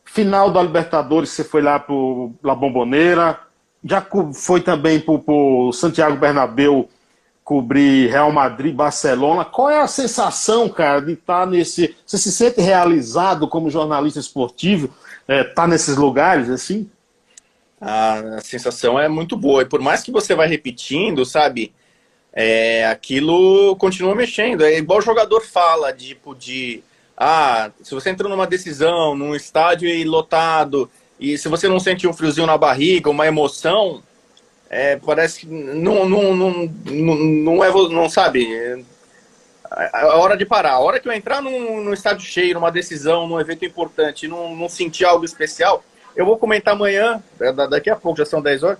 Final da Libertadores, você foi lá para La Bomboneira. Já foi também para o Santiago Bernabéu cobrir Real Madrid, Barcelona. Qual é a sensação, cara, de estar tá nesse. Você se sente realizado como jornalista esportivo? Estar é, tá nesses lugares assim? A sensação é muito boa. E por mais que você vai repetindo, sabe, é, aquilo continua mexendo. É igual o jogador fala, tipo, de ah, se você entrou numa decisão, num estádio lotado, e se você não sente um friozinho na barriga, uma emoção, é, parece que não, não, não, não, não é, não sabe, é a hora de parar. A hora que eu entrar num, num estádio cheio, numa decisão, num evento importante, não, não sentir algo especial, eu vou comentar amanhã, é, daqui a pouco, já são 10 horas,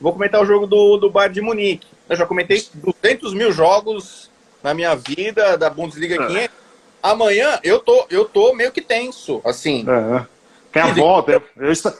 vou comentar o jogo do, do Bayern de Munique. Eu já comentei 200 mil jogos na minha vida, da Bundesliga 500. É. Amanhã eu tô, eu tô meio que tenso, assim. É. Tem a volta, eu,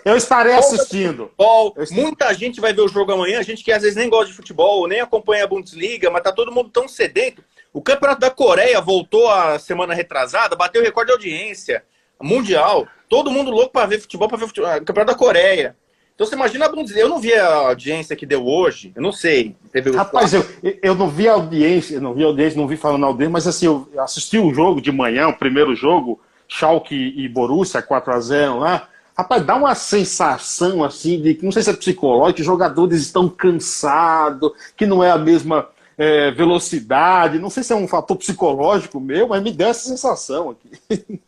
eu, estarei assistindo. Futebol, muita gente vai ver o jogo amanhã, gente que às vezes nem gosta de futebol, nem acompanha a Bundesliga, mas tá todo mundo tão sedento. O Campeonato da Coreia voltou a semana retrasada, bateu recorde de audiência mundial. Todo mundo louco para ver futebol, para ver o Campeonato da Coreia. Então você imagina a Bundesliga. Eu não vi a audiência que deu hoje, eu não sei. Teve Rapaz, eu, eu não vi a audiência, não vi a audiência, não vi falando audiência, mas assim, eu assisti o jogo de manhã, o primeiro jogo, Schalke e Borussia 4 a 0 lá. Rapaz, dá uma sensação assim de que não sei se é psicológico, os jogadores estão cansados, que não é a mesma é, velocidade. Não sei se é um fator psicológico meu, mas me deu essa sensação aqui.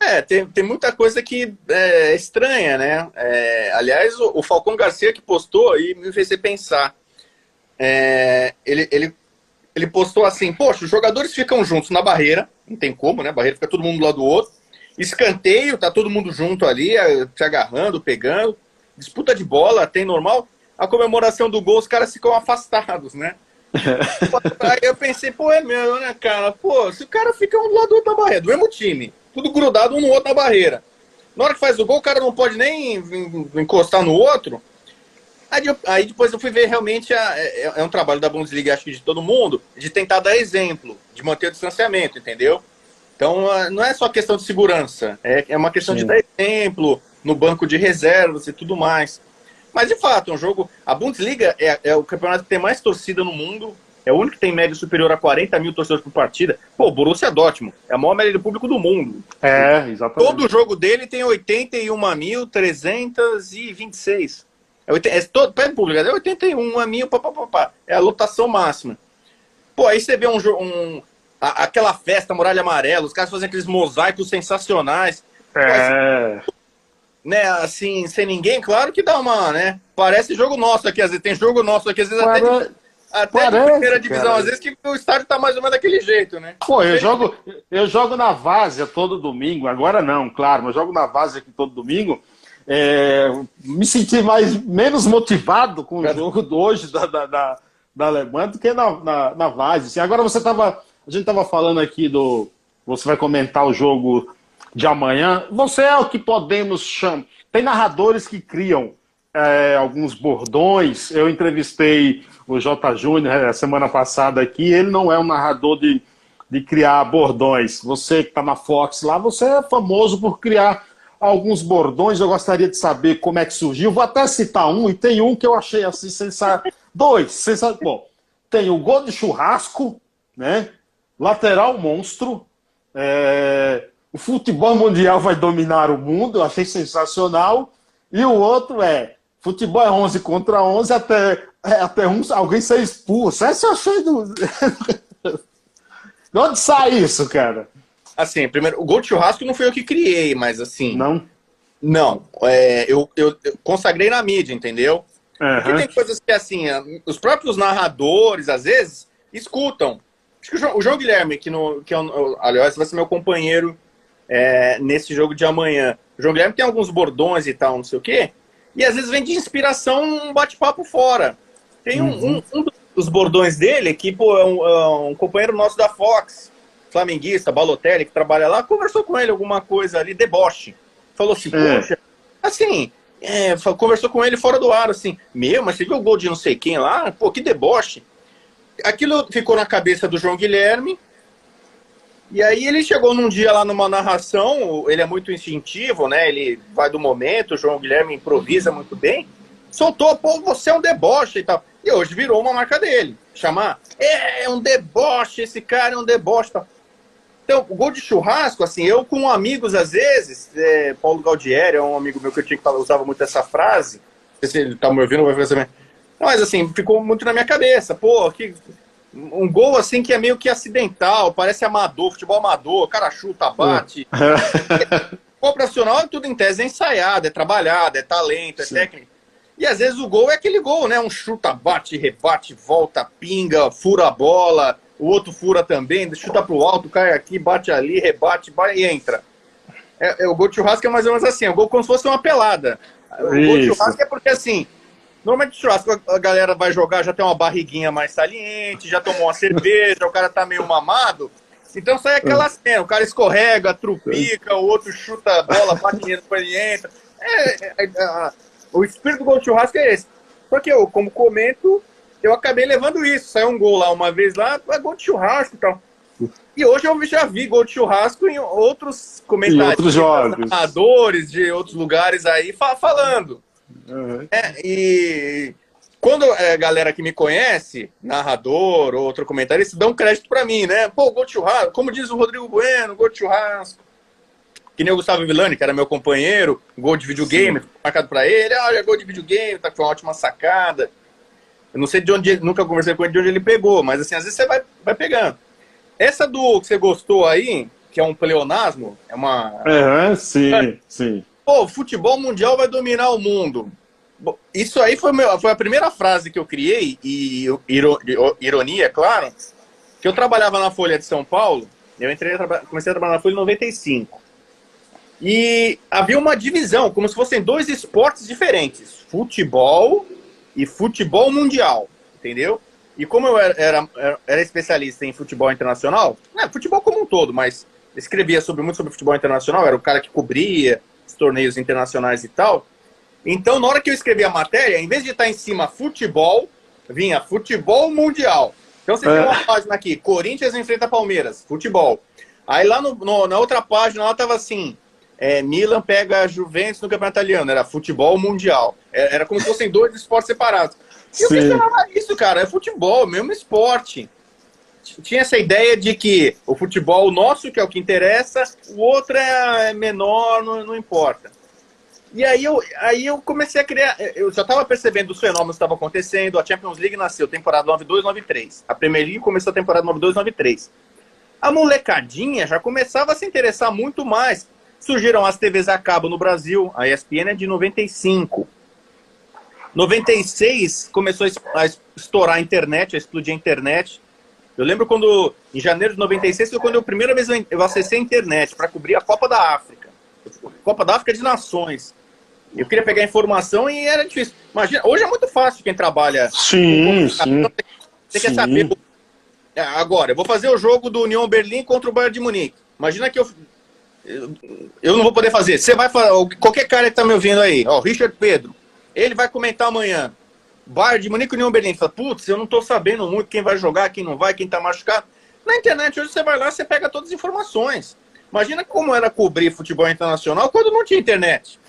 É, tem, tem muita coisa que é estranha, né? É, aliás, o, o, Falcão Garcia que postou e me fez pensar. É, ele, ele, ele postou assim: Poxa, os jogadores ficam juntos na barreira, não tem como, né? A barreira fica todo mundo do lado do outro. Escanteio, tá todo mundo junto ali, é, se agarrando, pegando. Disputa de bola, tem normal. A comemoração do gol, os caras ficam afastados, né? Aí eu pensei, pô, é mesmo, né, cara? Pô, se o cara fica um do lado do outro da barreira, do mesmo time, tudo grudado um no outro na barreira. Na hora que faz o gol, o cara não pode nem encostar no outro. Aí, aí depois eu fui ver realmente, a, é, é, um trabalho da Bundesliga, acho que de todo mundo, de tentar dar exemplo, de manter o distanciamento, entendeu? Então não é só questão de segurança, é, é uma questão Sim. de dar exemplo no banco de reservas e tudo mais. Mas de fato, é um jogo. A Bundesliga é, é, o campeonato que tem mais torcida no mundo. É o único que tem média superior a 40 mil torcedores por partida. Pô, o Borussia Dortmund é a maior média de público do mundo. É, exatamente. Todo jogo dele tem 81.326. É, é todo, pé público, é 81 mil, papapá. É a lotação máxima. Pô, aí você vê um, um a, aquela festa, Muralha Amarela, os caras fazem aqueles mosaicos sensacionais. É. Pô, né, assim, sem ninguém, claro que dá uma, né? Parece jogo nosso aqui, às vezes tem jogo nosso aqui, às vezes Pare... até, de, até Parece, de primeira divisão, cara. às vezes que o estádio tá mais ou menos daquele jeito, né? Pô, eu jogo, eu jogo na Várzea todo domingo, agora não, claro, mas jogo na Várzea aqui todo domingo. É, me senti mais, menos motivado com o jogo de hoje da, da, da, da Alemanha do que na, na, na Várzea. Assim, agora você tava, a gente tava falando aqui do, você vai comentar o jogo de amanhã, você é o que podemos chamar. Tem narradores que criam é, alguns bordões. Eu entrevistei o J. Júnior é, semana passada aqui. Ele não é um narrador de, de criar bordões. Você que está na Fox lá, você é famoso por criar alguns bordões. Eu gostaria de saber como é que surgiu. Vou até citar um, e tem um que eu achei assim sensacional. Dois, sensacional. Bom, tem o gol de churrasco, né? Lateral monstro. É o futebol mundial vai dominar o mundo, eu achei sensacional. E o outro é, futebol é 11 contra 11 até, é, até um, alguém ser expulso. Essa eu achei do... de onde sai isso, cara? Assim, primeiro, o gol de churrasco não foi eu que criei, mas assim... Não? Não, é, eu, eu, eu, consagrei na mídia, entendeu? Uhum. Porque tem coisas que, assim, os próprios narradores, às vezes, escutam. Acho que o João, o João Guilherme, que, no, que é, aliás, vai ser meu companheiro é, nesse jogo de amanhã. O João Guilherme tem alguns bordões e tal, não sei o quê, e às vezes vem de inspiração um bate-papo fora. Tem um, uhum. um, um, dos bordões dele, que pô, é um, é um, companheiro nosso da Fox, flamenguista, Balotelli, que trabalha lá, conversou com ele alguma coisa ali, deboche. Falou assim, é. poxa, assim, é, conversou com ele fora do ar, assim, meu, mas você viu o gol de não sei quem lá? Pô, que deboche. Aquilo ficou na cabeça do João Guilherme, e aí ele chegou num dia lá numa narração, ele é muito instintivo, né? Ele vai do momento, o João Guilherme improvisa muito bem. Soltou, pô, você é um deboche e tal. E hoje virou uma marca dele. Chamar, é, é um deboche, esse cara é um deboche e tal. Então, o gol de churrasco, assim, eu com amigos às vezes, é, Paulo Galdieri é um amigo meu que eu tinha que usava muito essa frase. Não sei se ele tá me ouvindo, vai fazer também. Mas assim, ficou muito na minha cabeça. Pô, que um gol assim que é meio que acidental, parece amador, futebol amador, o cara chuta, bate. Futebol profissional é tudo em tese é ensaiado, é trabalhado, é talento, é Sim. técnica. E às vezes o gol é aquele gol, né? Um chuta, bate, rebate, volta, pinga, fura a bola, o outro fura também, chuta pro alto, cai aqui, bate ali, rebate, vai e entra. É, é, o gol de churrasco é mais ou menos assim, é o gol como se fosse uma pelada. O Isso. gol de churrasco é porque assim, normalmente churrasco a galera vai jogar, já tem uma barriguinha mais saliente, já tomou uma cerveja, o cara tá meio mamado. Então sai aquela cena, o cara escorrega, trupica, o outro chuta a bola, bate dinheiro pra ele entra. É, é, é, o espírito do gol de churrasco é esse. Só que eu, como comento, eu acabei levando isso. Saiu um gol lá uma vez lá, é gol de churrasco e tal. E hoje eu já vi gol de churrasco em outros comentários. Em outros jogos. Narradores de outros lugares aí falando. Uhum. É, e quando a é, galera que me conhece, narrador ou outro comentarista, dão crédito para mim, né? Pô, gol de churrasco, como diz o Rodrigo Bueno, gol de churrasco. Que nem o Gustavo Villani, que era meu companheiro, gol de videogame, Sim. marcado para ele, olha, gol de videogame, tá, foi uma ótima sacada. Eu não sei de onde, nunca conversei com ele de onde ele pegou, mas assim, às vezes você vai, vai pegando. Essa do que você gostou aí, que é um pleonasmo, é uma. Uhum, sim, é. sim. Pô, futebol mundial vai dominar o mundo. Isso aí foi, meu, foi a primeira frase que eu criei, e ironia, é claro, que eu trabalhava na Folha de São Paulo, eu entrei, comecei a trabalhar na Folha em 95. E havia uma divisão, como se fossem dois esportes diferentes: futebol e futebol mundial, entendeu? E como eu era, era, era especialista em futebol internacional, né, futebol como um todo, mas escrevia sobre, muito sobre futebol internacional, era o cara que cobria os torneios internacionais e tal. Então, na hora que eu escrevi a matéria, em vez de estar em cima futebol, vinha futebol mundial. Então, você é. tem uma página aqui, Corinthians enfrenta Palmeiras, futebol. Aí lá no, no, na outra página, lá tava assim, é, Milan pega Juventus no campeonato italiano, era futebol mundial. Era, é, era como se fossem dois esportes separados. E Sim. eu questionava isso, cara, é futebol, mesmo esporte. Tinha essa ideia de que o futebol nosso, que é o que interessa, o outro é, é menor, não, não importa. E aí eu, aí eu comecei a criar. Eu já estava percebendo os fenômenos que estavam acontecendo. A Champions League nasceu temporada 92, 93. A Premier League começou a temporada 92, 93. A molecadinha já começava a se interessar muito mais. Surgiram as TVs a cabo no Brasil. A ESPN é de 95. 96 começou a estourar a internet, a explodir a internet. Eu lembro quando, em janeiro de 96, foi quando a primeira vez eu acessei a internet para cobrir a Copa da África. Copa da África de Nações. Eu queria pegar informação e era difícil. Imagina, hoje é muito fácil quem trabalha. Sim, sim. Você quer saber. É, agora, eu vou fazer o jogo do União Berlim contra o Bayern de Munique. Imagina que eu. Eu não vou poder fazer. Você vai falar. Qualquer cara que tá me ouvindo aí, ó, Richard Pedro, ele vai comentar amanhã. Bayern de Munique e União Berlim. Fala, putz, eu não tô sabendo muito quem vai jogar, quem não vai, quem tá machucado. Na internet, hoje você vai lá, você pega todas as informações. Imagina como era cobrir futebol internacional quando não tinha internet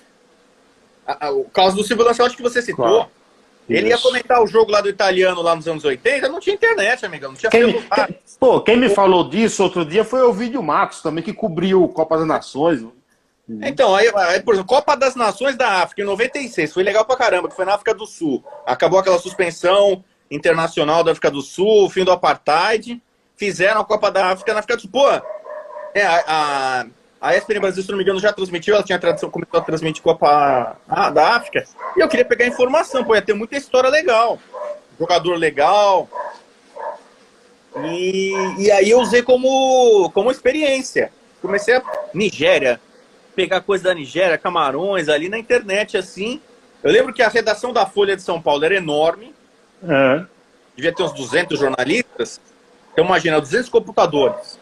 o caso do Silvio Lancelotti que você citou. Claro. Ele ia comentar o jogo lá do italiano lá nos anos 80, não tinha internet, amigão, não tinha quem, quem, Pô, quem me falou disso outro dia foi o Vídeo Matos também, que cobriu Copa das Nações. Então, aí, aí, por exemplo, Copa das Nações da África em 96, foi legal pra caramba, que foi na África do Sul. Acabou aquela suspensão internacional da África do Sul, o fim do apartheid, fizeram a Copa da África na África do Sul. Pô, é, a, a a ESPN Brasil, se não me engano, já transmitiu, ela tinha tradição, começou a transmitir Copa da África. E eu queria pegar informação, pô, ia ter muita história legal. Jogador legal. E, e aí eu usei como, como experiência. Comecei a Nigéria, pegar coisa da Nigéria, Camarões, ali na internet, assim. Eu lembro que a redação da Folha de São Paulo era enorme. É. Devia ter uns 200 jornalistas. Então, imagina, 200 computadores.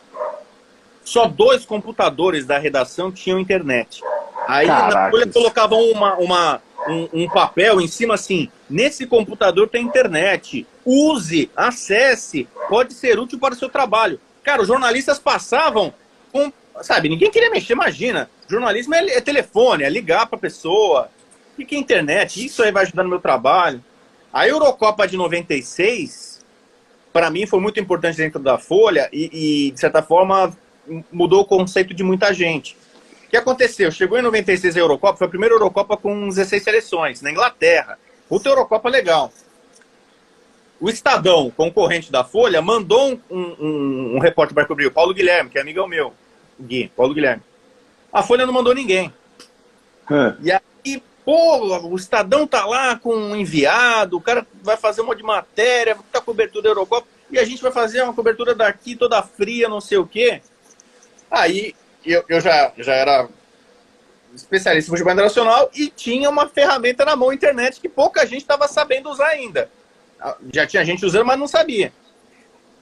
Só dois computadores da redação tinham internet. Aí Caraca. na folha colocavam uma, uma, um, um, papel em cima assim: nesse computador tem internet. Use, acesse, pode ser útil para o seu trabalho. Cara, os jornalistas passavam com. Sabe, ninguém queria mexer, imagina. Jornalismo é, é telefone, é ligar para a pessoa. O que internet? Isso aí vai ajudar no meu trabalho. A Eurocopa de 96, para mim, foi muito importante dentro da Folha e, e de certa forma, mudou o conceito de muita gente. O que aconteceu? Chegou em 96 a Eurocopa, foi a primeira Eurocopa com 16 seleções, na Inglaterra. Outra Eurocopa legal. o Estadão, concorrente da Folha, mandou um, um, um repórter para cobrir, o Paulo Guilherme, que é amigo meu, Gui, Paulo Guilherme. A Folha não mandou ninguém. É. E aí, pô, o Estadão tá lá com um enviado, o cara vai fazer uma de matéria, muita cobertura da Eurocopa, e a gente vai fazer uma cobertura daqui toda fria, não sei o quê. Aí eu, eu já, já era especialista em futebol internacional e tinha uma ferramenta na mão, internet, que pouca gente estava sabendo usar ainda. Já tinha gente usando, mas não sabia.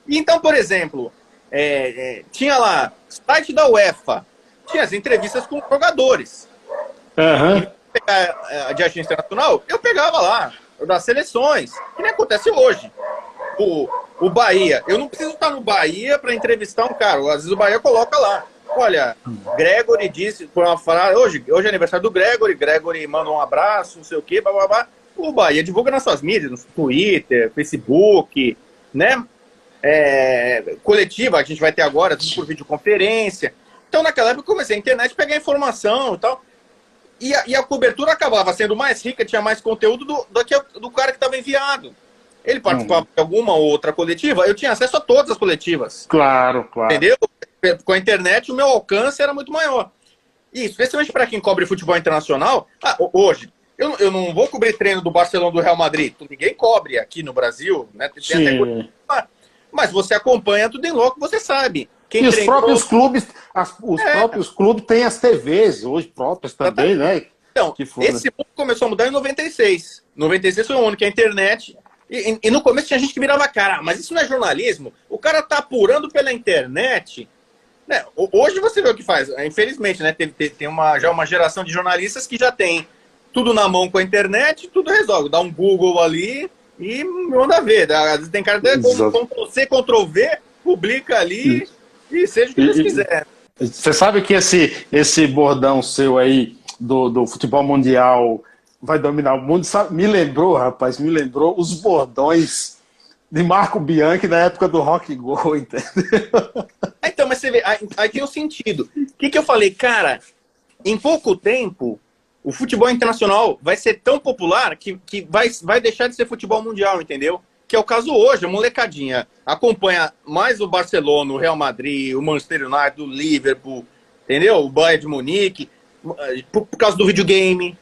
Então, por exemplo, é, é, tinha lá, site da UEFA, tinha as entrevistas com jogadores. Uhum. Pegar de agência internacional, eu pegava lá, das seleções, que nem acontece hoje. O, o Bahia, eu não preciso estar no Bahia para entrevistar um cara, às vezes o Bahia coloca lá. Olha, Gregory disse por uma frase, hoje, hoje é aniversário do Gregory, Gregory manda um abraço, não sei o quê, blá, blá, blá. O Bahia divulga nas suas mídias, no Twitter, Facebook, né? É, coletiva, a gente vai ter agora, tudo por videoconferência. Então, naquela época, eu comecei a internet pegar informação e tal. E a, e a cobertura acabava sendo mais rica, tinha mais conteúdo do, do, que, do cara que estava enviado. Ele participava uhum. de alguma outra coletiva, eu tinha acesso a todas as coletivas. Claro, claro. Entendeu? Com a internet, o meu alcance era muito maior. E especialmente para quem cobre futebol internacional, ah, hoje, eu, eu não vou cobrir treino do Barcelona do Real Madrid. Ninguém cobre aqui no Brasil, né? Tem Sim. Até... Mas você acompanha tudo em loco, você sabe. Quem e os próprios clubes, as, os é. próprios clubes têm as TVs hoje próprias também, né? Então, esse mundo começou a mudar em 96. 96 foi o ano que a internet. E, e, no começo tinha gente que virava cara, ah, mas isso não é jornalismo? O cara tá apurando pela internet. Né? Hoje você vê o que faz. Infelizmente, né? Tem, tem uma, já uma geração de jornalistas que já tem tudo na mão com a internet, tudo resolve. Dá um Google ali e manda ver. Às vezes tem cara que Ctrl C, Ctrl V, publica ali. Isso e seja o que Deus quiser. Você sabe que esse, esse bordão seu aí do, do futebol mundial vai dominar o mundo? Sabe? Me lembrou, rapaz, me lembrou os bordões de Marco Bianchi na época do Rock Go, entendeu? Então, mas você vê, aí, aí tem um sentido. O que, que eu falei? Cara, em pouco tempo, o futebol internacional vai ser tão popular que, que vai, vai deixar de ser futebol mundial, entendeu? Que é o caso hoje, a molecadinha acompanha mais o Barcelona, o Real Madrid, o Manchester United, o Liverpool, entendeu? O Bayern de Munique, por, por, causa do videogame,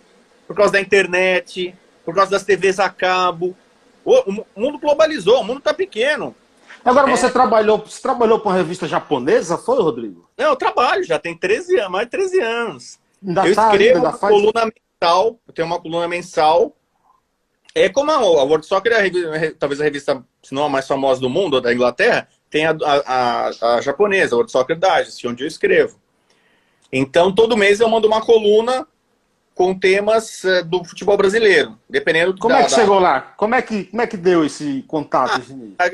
por causa da internet, por causa das TVs a cabo. O, o mundo globalizou, o mundo tá pequeno. Agora, é... você trabalhou você trabalhou com uma revista japonesa, foi, Rodrigo? Não, eu trabalho, já tem 13 anos, mais de 13 anos. Ainda eu tá escrevo ainda uma faz... coluna mensal, eu tenho uma coluna mensal é como a, World Soccer, é a revista, talvez a revista, se não a mais famosa do mundo, da Inglaterra, tem a, a, a japonesa, a World Soccer Digest, onde eu escrevo. Então, todo mês eu mando uma coluna com temas uh, do futebol brasileiro, dependendo Como da, é que da... chegou lá? Como é que, como é que deu esse contato? Ah,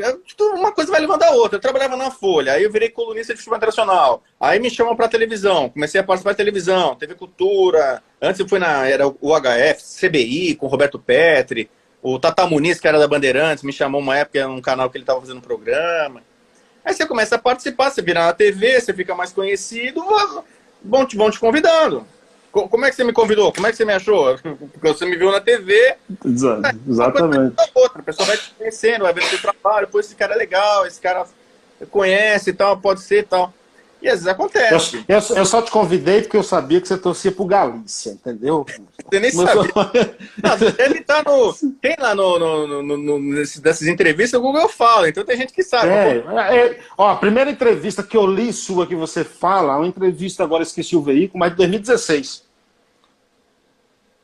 uma coisa vai levando a outra. Eu trabalhava na Folha, aí eu virei colunista de futebol internacional. Aí me chamam para televisão, comecei a participar de televisão, TV Cultura. Antes eu fui na era o HF, CBI, com Roberto Petri. O Tata Muniz, que era da Bandeirantes, me chamou uma época, era um canal que ele estava fazendo um programa. Aí você começa a participar, você vira na TV, você fica mais conhecido, vão te, vão te convidando. Como é que você me convidou? Como é que você me achou? Porque você me viu na TV. Exatamente. Outra, a pessoa vai te conhecendo, vai ver o seu trabalho, pô, esse cara é legal, esse cara conhece e tal, pode ser e tal. E às vezes acontece. Eu, eu, eu, só te convidei porque eu sabia que você torcia pro Galícia, entendeu? Você nem Mas sabia. Não, ele tá no. Tem lá no, no, no, no nesse, dessas entrevistas, o Google fala, então tem gente que sabe. É, é, ó, a primeira entrevista que eu li sua que você fala, uma entrevista, agora esqueci o veículo, mas de 2016.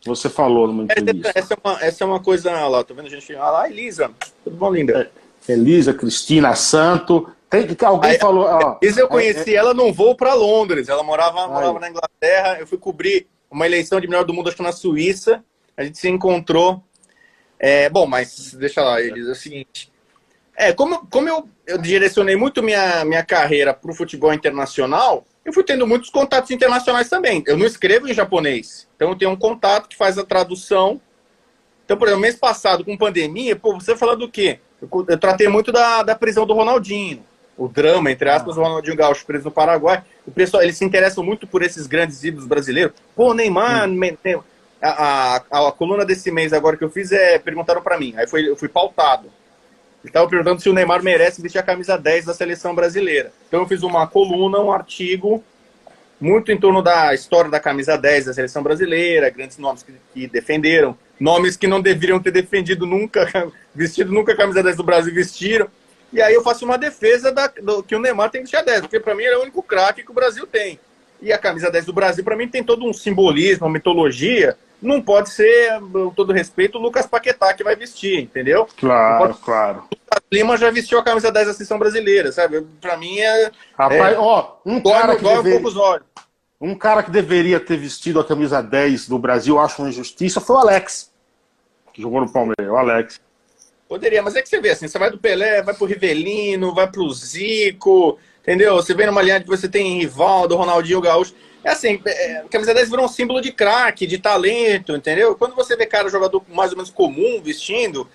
Você falou numa entrevista. Essa é uma, essa é uma coisa lá, tô vendo a gente. Ah lá, Elisa. Tudo bom, linda? É, Elisa, Cristina, Santo. Tem, alguém Aí, falou. Ó, Elisa, eu conheci é, é, ela num voo para Londres. Ela morava, morava na Inglaterra. Eu fui cobrir uma eleição de melhor do mundo, acho que na Suíça. A gente se encontrou. É, bom, mas deixa lá, Elisa, é o seguinte. É, como, como eu, eu direcionei muito minha, minha carreira para o futebol internacional, eu fui tendo muitos contatos internacionais também. Eu não escrevo em japonês, então eu tenho um contato que faz a tradução. Então, por exemplo, mês passado, com pandemia, pô, você fala do quê? Eu, eu tratei muito da, da prisão do Ronaldinho, o drama, entre aspas, do Ronaldinho Gaúcho preso no Paraguai. O pessoal, eles se interessam muito por esses grandes ídolos brasileiros. Pô, Neymar, hum. a, a, a, coluna desse mês agora que eu fiz é perguntaram para mim. Aí foi, eu fui pautado. Estava perguntando se o Neymar merece vestir a camisa 10 da seleção brasileira. Então eu fiz uma coluna, um artigo, muito em torno da história da camisa 10 da seleção brasileira, grandes nomes que, que defenderam, nomes que não deveriam ter defendido nunca, vestido nunca a camisa 10 do Brasil, vestiram. E aí eu faço uma defesa da, do, que o Neymar tem que vestir a 10, porque para mim ele é o único craque que o Brasil tem. E a camisa 10 do Brasil, para mim, tem todo um simbolismo, uma mitologia. Não pode ser, com todo respeito, o Lucas Paquetá que vai vestir, entendeu? Claro, pode... claro. O Lucas Lima já vestiu a camisa 10 da seleção brasileira, sabe? Para mim é. Rapaz, é, ó, um cara, que deve... um, olhos. um cara que deveria ter vestido a camisa 10 do Brasil, acho uma injustiça, foi o Alex. Que jogou no Palmeiras, o Alex. Poderia, mas é que você vê assim, você vai do Pelé, vai pro Rivelino, vai pro Zico, entendeu? Você vem numa linha que você tem Rivaldo, Ronaldinho Gaúcho. É assim, é, camisa 10 virou um símbolo de craque, de talento, entendeu? Quando você vê cara jogador mais ou menos comum vestindo,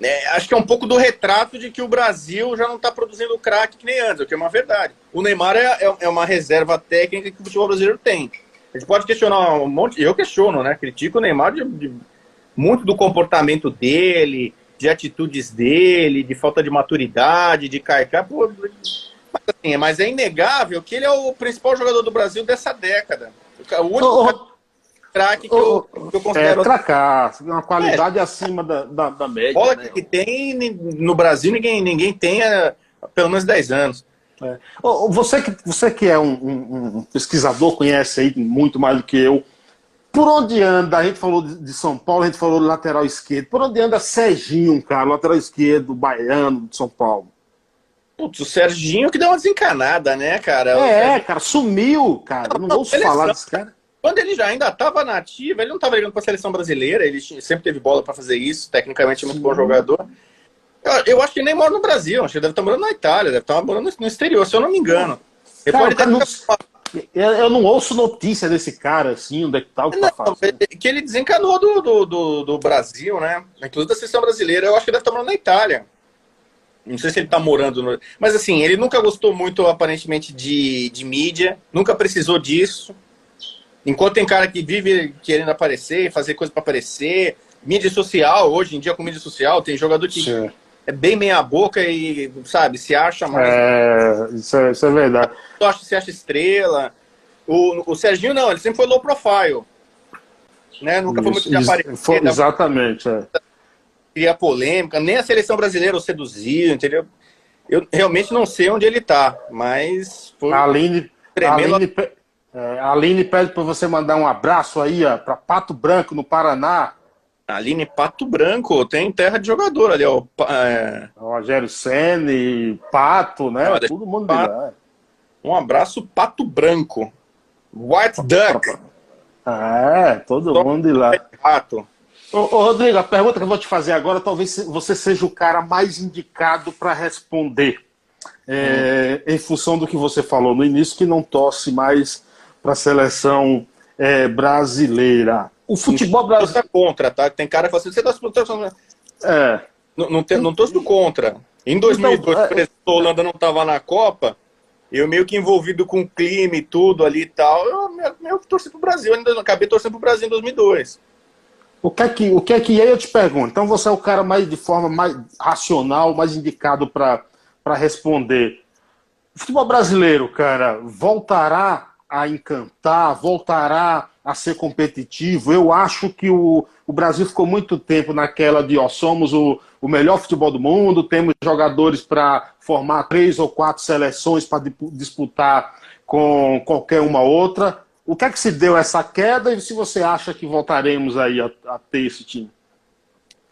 é, acho que é um pouco do retrato de que o Brasil já não está produzindo craque que nem antes, o que é uma verdade. O Neymar é, é, é, uma reserva técnica que o futebol brasileiro tem. A gente pode questionar um monte, eu questiono, né? Critico o Neymar de, de muito do comportamento dele, de atitudes dele, de falta de maturidade, de caicá. Pô, mas, assim, mas é inegável que ele é o principal jogador do Brasil dessa década. O único oh, craque que, oh, que, eu considero. É, cracaço, uma qualidade é, acima da, da, da média. Bola né? que tem no Brasil, ninguém, ninguém tem há pelo menos 10 anos. É. Você, que, você que é um, um, um, pesquisador, conhece aí muito mais do que eu. Por onde anda? A gente falou de, São Paulo, a gente falou lateral esquerdo. Por onde anda Serginho, cara, lateral esquerdo, baiano de São Paulo? Putz, o Serginho que deu uma desencanada, né, cara? É, Serginho... cara, sumiu, cara. Não, não ouço falar desse cara. Quando ele já ainda estava na ativa, ele não estava ligando para a seleção brasileira, ele sempre teve bola para fazer isso, tecnicamente é muito Sim. bom jogador. Eu, eu, acho que ele nem mora no Brasil, acho que ele deve estar morando na Itália, deve estar morando no exterior, se eu não me engano. Cara, cara, não... Eu não ouço notícia desse cara, assim, onde é que tá o que tá não, tá Que ele desencanou do, do, do, do, Brasil, né? Inclusive da seleção brasileira, eu acho que ele deve estar morando na Itália. Não sei se ele está morando no... Mas assim, ele nunca gostou muito, aparentemente, de, de mídia, nunca precisou disso. Enquanto tem cara que vive querendo aparecer, fazer coisa para aparecer, mídia social, hoje em dia com mídia social, tem jogador que Sim. É bem meia boca e, sabe, se acha mais. É, isso é, isso é verdade. Acha, se acha estrela. O, o Serginho não, ele sempre foi low profile. Né? Nunca foi muito de aparecer. Foi, exatamente, é cria polêmica, nem a seleção brasileira o seduziu, entendeu? Eu realmente não sei onde ele está, mas foi a Aline, tremendo. A Aline, é, Aline pede para você mandar um abraço aí para Pato Branco, no Paraná. Aline Pato Branco, tem terra de jogador ali, ó. É... Rogério Senna, Pato, né? Olha, Todo mundo Pato. Lá. Um abraço, Pato Branco. White Duck. É, todo mundo de lá. Pato. Ô, ô, Rodrigo, a pergunta que eu vou te fazer agora, talvez você seja o cara mais indicado para responder. É, hum. Em função do que você falou no início, que não torce mais para a seleção é, brasileira. O futebol brasileiro. é contra, tá? Tem cara que fala assim: você torce para É. Não, não, tem, não torço contra. Em 2002, então, é... a Holanda não estava na Copa, eu meio que envolvido com o clima e tudo ali e tal, eu meio que torci para o Brasil. Ainda acabei torcendo para o Brasil em 2002. O que é que, o que, é que é, eu te pergunto? Então você é o cara mais de forma mais racional, mais indicado para responder. O futebol brasileiro, cara, voltará a encantar, voltará a ser competitivo. Eu acho que o, o Brasil ficou muito tempo naquela de ó, somos o, o melhor futebol do mundo, temos jogadores para formar três ou quatro seleções para disputar com qualquer uma outra. O que é que se deu essa queda e se você acha que voltaremos aí a, a ter esse time?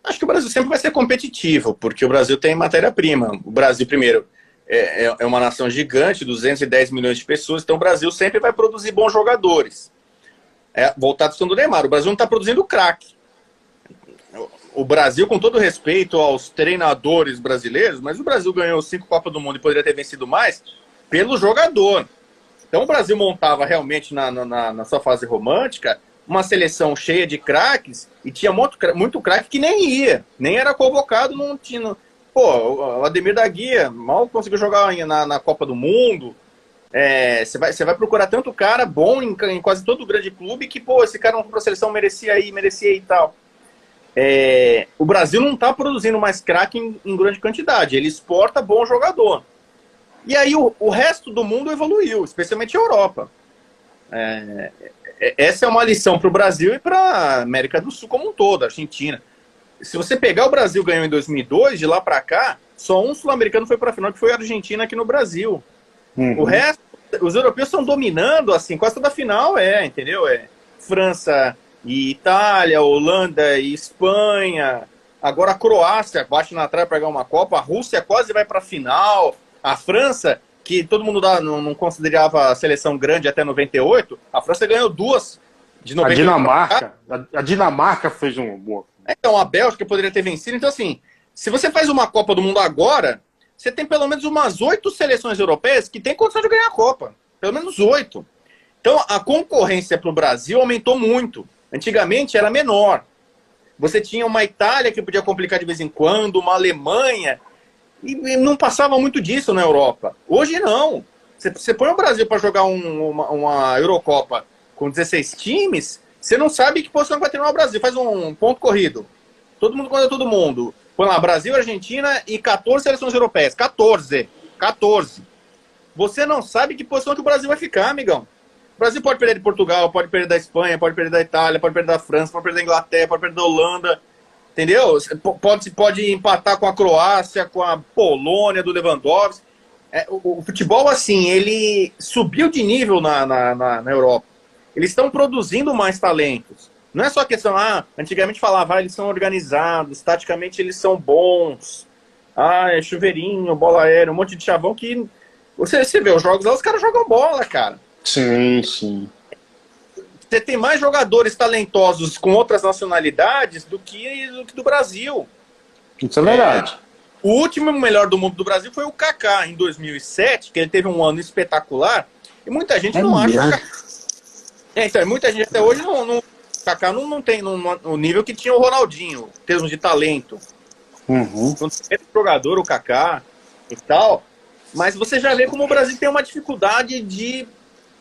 Acho que o Brasil sempre vai ser competitivo, porque o Brasil tem matéria-prima. O Brasil, primeiro, é, é, é uma nação gigante, 210 milhões de pessoas, então o Brasil sempre vai produzir bons jogadores. É, voltado ao do Neymar, o Brasil não está produzindo craque. O Brasil, com todo respeito aos treinadores brasileiros, mas o Brasil ganhou cinco Copas do Mundo e poderia ter vencido mais pelo jogador. Então o Brasil montava realmente na, na, na sua fase romântica uma seleção cheia de craques e tinha muito, muito craque que nem ia, nem era convocado, não tinha. Pô, o Ademir da Guia mal conseguiu jogar na, na Copa do Mundo. É, você, vai, vai procurar tanto cara bom em, em, quase todo grande clube que, pô, esse cara não foi pra seleção, merecia ir, merecia ir e tal. é, o Brasil não está produzindo mais craque em, em, grande quantidade, ele exporta bom jogador. E aí o, o resto do mundo evoluiu, especialmente a Europa. É, é essa é uma lição para o Brasil e para a América do Sul como um todo, Argentina. Se você pegar o Brasil ganhou em 2002, de lá para cá, só um sul-americano foi para a final, que foi a Argentina aqui no Brasil. Uhum. O resto, os europeus estão dominando, assim, quase toda a final é, entendeu? É França e Itália, Holanda e Espanha. Agora a Croácia bate na trave para ganhar uma Copa, a Rússia quase vai para a final. A França, que todo mundo não, considerava a seleção grande até 98, a França ganhou duas de 98. A Dinamarca, a, a Dinamarca fez um boa. Então a Bélgica poderia ter vencido. Então assim, se você faz uma Copa do Mundo agora, você tem pelo menos umas oito seleções europeias que têm condição de ganhar a Copa. Pelo menos oito. Então a concorrência para o Brasil aumentou muito. Antigamente era menor. Você tinha uma Itália que podia complicar de vez em quando, uma Alemanha, e não passava muito disso na Europa. Hoje não. Você, põe o Brasil para jogar um, uma, uma, Eurocopa com 16 times, você não sabe que posição vai ter no Brasil. Faz um ponto corrido. Todo mundo contra todo mundo. Põe lá Brasil, Argentina e 14 seleções europeias. 14. 14. Você não sabe que posição que o Brasil vai ficar, amigão. O Brasil pode perder de Portugal, pode perder da Espanha, pode perder da Itália, pode perder da França, pode perder da Inglaterra, pode perder da Holanda. Entendeu? Pode, pode empatar com a Croácia, com a Polônia do Lewandowski. É, o, o, futebol, assim, ele subiu de nível na, na, na, na Europa. Eles estão produzindo mais talentos. Não é só questão, ah, antigamente falava, ah, eles são organizados, taticamente eles são bons. Ah, é chuveirinho, bola aérea, um monte de chavão que. Você, você vê os jogos lá, os caras jogam bola, cara. Sim, sim. Você tem mais jogadores talentosos com outras nacionalidades do que do, que do Brasil. Isso é verdade. É, o último melhor do mundo do Brasil foi o Kaká, em 2007, que ele teve um ano espetacular. E muita gente é não acha. Kaká... É, então, muita gente até hoje não. não... O Kaká não, não tem no, no, nível que tinha o Ronaldinho, em termos de talento. Uhum. Quando é jogador, o Kaká e tal. Mas você já vê como o Brasil tem uma dificuldade de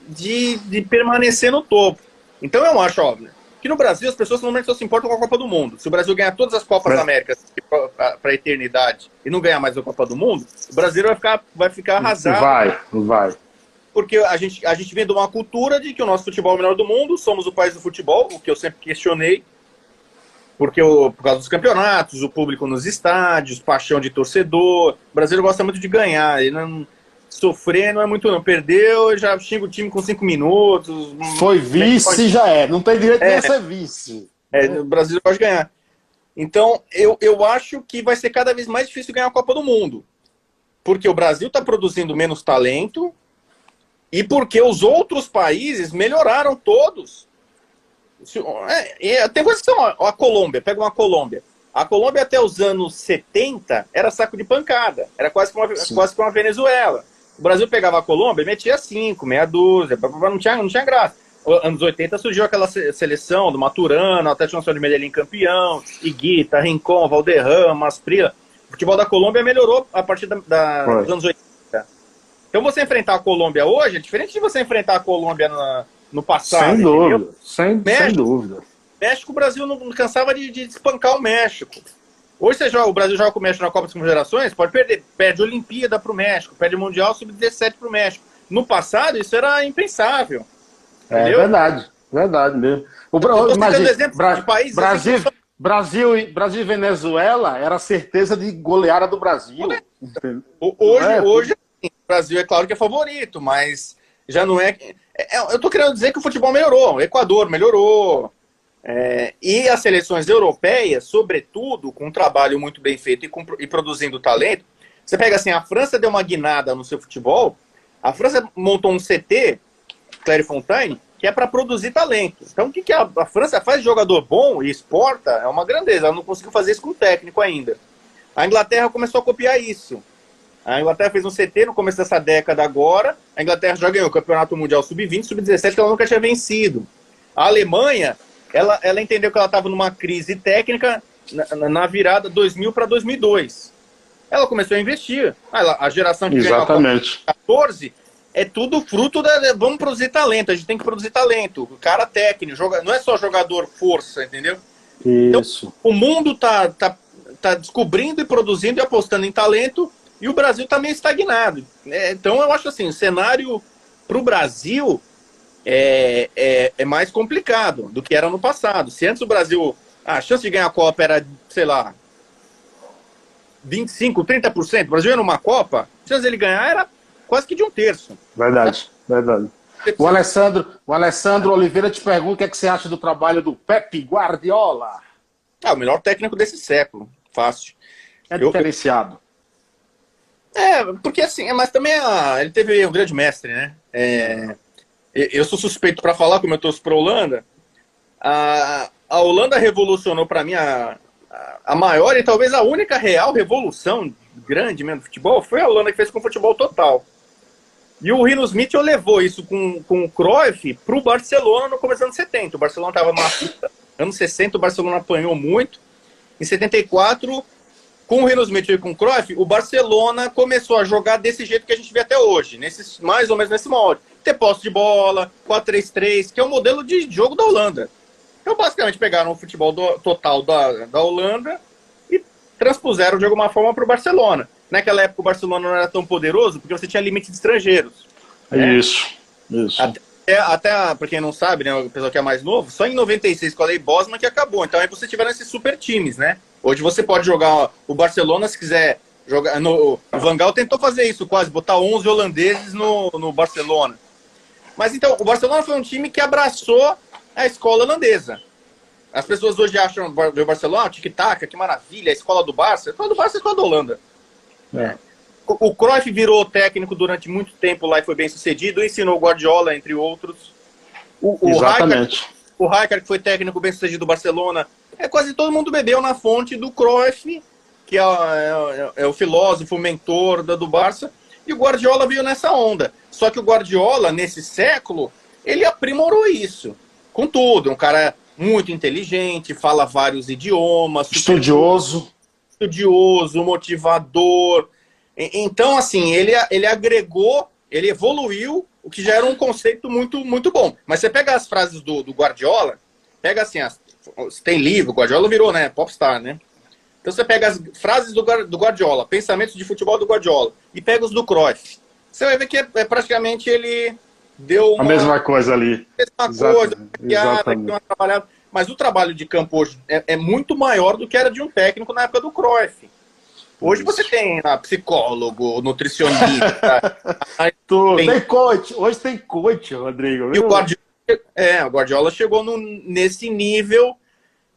de, de permanecer no topo. Então eu acho, óbvio, que no Brasil as pessoas normalmente só se importam com a Copa do Mundo. Se o Brasil ganhar todas as Copas da América para a eternidade e não ganhar mais a Copa do Mundo, o Brasil vai ficar, vai ficar arrasado. Vai, vai. Porque a gente, a gente vem de uma cultura de que o nosso futebol é o melhor do mundo, somos o país do futebol, o que eu sempre questionei, porque o, por causa dos campeonatos, o público nos estádios, paixão de torcedor. O Brasil gosta muito de ganhar. Ele não, sofrer não é muito não. Perdeu, já xinga o time com cinco minutos. Foi vice, já é. Não tem direito é, nem a ser vice. É, o Brasil pode ganhar. Então, eu, eu acho que vai ser cada vez mais difícil ganhar a Copa do Mundo. Porque o Brasil está produzindo menos talento e porque os outros países melhoraram todos. É, tem coisas que são. A Colômbia, pega uma Colômbia. A Colômbia até os anos 70 era saco de pancada. Era quase como uma, quase como uma Venezuela. O Brasil pegava a Colômbia e metia cinco, meia dúzia, não tinha, não tinha graça. Anos 80 surgiu aquela seleção do Maturana, Atlético Nacional de Medellín campeão, Iguita, Rincon, Valderrama, Asprila. O futebol da Colômbia melhorou a partir da, da, dos anos 80. Então você enfrentar a Colômbia hoje é diferente de você enfrentar a Colômbia no, no passado. Sem dúvida, sem, México, sem dúvida. México, o Brasil não cansava de, de espancar o México. Hoje você joga, o Brasil joga com o México na Copa das Confederações, pode perder. Perde Olimpíada para o México, perde o Mundial Sub-17 para o México. No passado, isso era impensável. É entendeu? verdade, verdade mesmo. O Bra imagina, Bra de países Brasil, assim, Brasil, Brasil e Venezuela era a certeza de goleada do Brasil. Hoje, é? hoje Brasil é claro que é favorito, mas já não é. é eu tô querendo dizer que o futebol melhorou. O Equador melhorou. É, e as seleções europeias, sobretudo, com um trabalho muito bem feito e, com, e, produzindo talento, você pega assim, a França deu uma guinada no seu futebol, a França montou um CT, Clairefontaine, que é para produzir talento. Então, o que, que a, a, França faz jogador bom e exporta é uma grandeza. Ela não conseguiu fazer isso com o técnico ainda. A Inglaterra começou a copiar isso. A Inglaterra fez um CT no começo dessa década agora. A Inglaterra já ganhou o Campeonato Mundial Sub-20, Sub-17, que ela nunca tinha vencido. A Alemanha ela, ela entendeu que ela estava numa crise técnica na, na virada 2000 para 2002. Ela começou a investir. Ela, a geração que Exatamente. 14 é tudo fruto da. Vamos produzir talento, a gente tem que produzir talento. Cara técnico, joga, não é só jogador força, entendeu? Isso. Então, o mundo tá, tá, tá descobrindo e produzindo e apostando em talento e o Brasil está meio estagnado. É, então eu acho assim, o cenário para o Brasil é, é, é, mais complicado do que era no passado. Se antes o Brasil, a chance de ganhar a Copa era, sei lá, 25, 30%, o Brasil ia numa Copa, a chance dele ganhar era quase que de um terço. Verdade, verdade. O Alessandro, o Alessandro Oliveira te pergunta o que, é que você acha do trabalho do Pepe Guardiola. Ah, o melhor técnico desse século, fácil. É diferenciado. É, porque assim, é, mas também a, ele teve um grande mestre, né? É, eu sou suspeito para falar, como eu torço para a Holanda. A, Holanda revolucionou para mim a, a maior e talvez a única real revolução grande mesmo do futebol foi a Holanda que fez com o futebol total. E o Rino Smith levou isso com, com o Cruyff para o Barcelona no começo dos anos 70. O Barcelona estava numa anos 60, o Barcelona apanhou muito. Em 74, com o Smith e com o Cruyff, o Barcelona começou a jogar desse jeito que a gente vê até hoje, nesse, mais ou menos nesse molde. Ter posse de bola, 4-3-3, que é o modelo de jogo da Holanda. Então, basicamente, pegaram o futebol do, total da, da Holanda e transpuseram de alguma forma para o Barcelona. Naquela época, o Barcelona não era tão poderoso porque você tinha limite de estrangeiros. Isso, isso. Até, até para quem não sabe, né, o pessoal que é mais novo, só em 96 com a Lei Bosman que acabou. Então aí você tiveram esses super times, né? Hoje você pode jogar o Barcelona se quiser jogar. No, o Van Gaal tentou fazer isso quase, botar 11 holandeses no, no Barcelona. Mas então, o Barcelona foi um time que abraçou a escola holandesa. As pessoas hoje acham o Barcelona, tic-tac, que maravilha, a escola do Barça. A escola do Barça é a escola da Holanda. É. O, o Cruyff virou técnico durante muito tempo lá e foi bem sucedido, ensinou o Guardiola, entre outros. O, o Exatamente. o Rijkaard, que foi técnico bem sucedido do Barcelona, é quase todo mundo bebeu na fonte do Cruyff, que é, é, é o filósofo, o mentor da, do Barça, e o Guardiola veio nessa onda. Só que o Guardiola, nesse século, ele aprimorou isso com tudo. Um cara muito inteligente, fala vários idiomas. Estudioso. Estudioso, motivador. Então, assim, ele, ele agregou, ele evoluiu o que já era um conceito muito, muito bom. Mas você pega as frases do, do Guardiola, pega assim, as, tem livro, Guardiola virou, né? Popstar, né? Então você pega as frases do, do Guardiola, pensamentos de futebol do Guardiola, e pega os do Cruyff. Você vai ver que é, é praticamente ele deu uma, a mesma coisa ali. A mesma coisa, piada, uma trabalhada. Mas o trabalho de campo hoje é, é, muito maior do que era de um técnico na época do Cruyff. Hoje você tem ah, psicólogo, nutricionista. tem... tem coach. Hoje tem coach, Rodrigo. E o Guardiola, é, o Guardiola chegou no, nesse nível.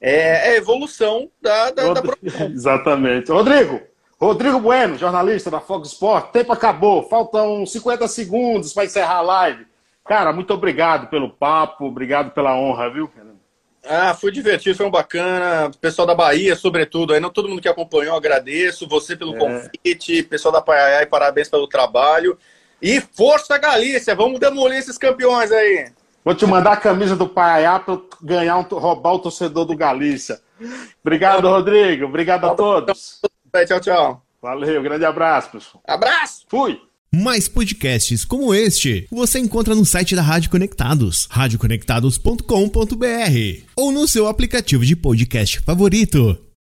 É, é evolução da, da, da Exatamente. Rodrigo, Rodrigo Bueno, jornalista da Fox Sport. Tempo acabou. Faltam 50 segundos para encerrar a live. Cara, muito obrigado pelo papo, obrigado pela honra, viu? Ah, foi divertido, foi um bacana. Pessoal da Bahia, sobretudo, aí não todo mundo que acompanhou, agradeço. Você pelo é. convite, pessoal da Paiaiai, parabéns pelo trabalho. E força Galícia, vamos demolir esses campeões aí. Vou te mandar a camisa do Paiaiá para ganhar um, roubar o torcedor do Galícia. Obrigado, Rodrigo. Obrigado a todos. Tchau, tchau. Valeu, grande abraço, pessoal. Abraço. Fui. Mais podcasts como este você encontra no site da Rádio Conectados, radioconectados.com.br ou no seu aplicativo de podcast favorito.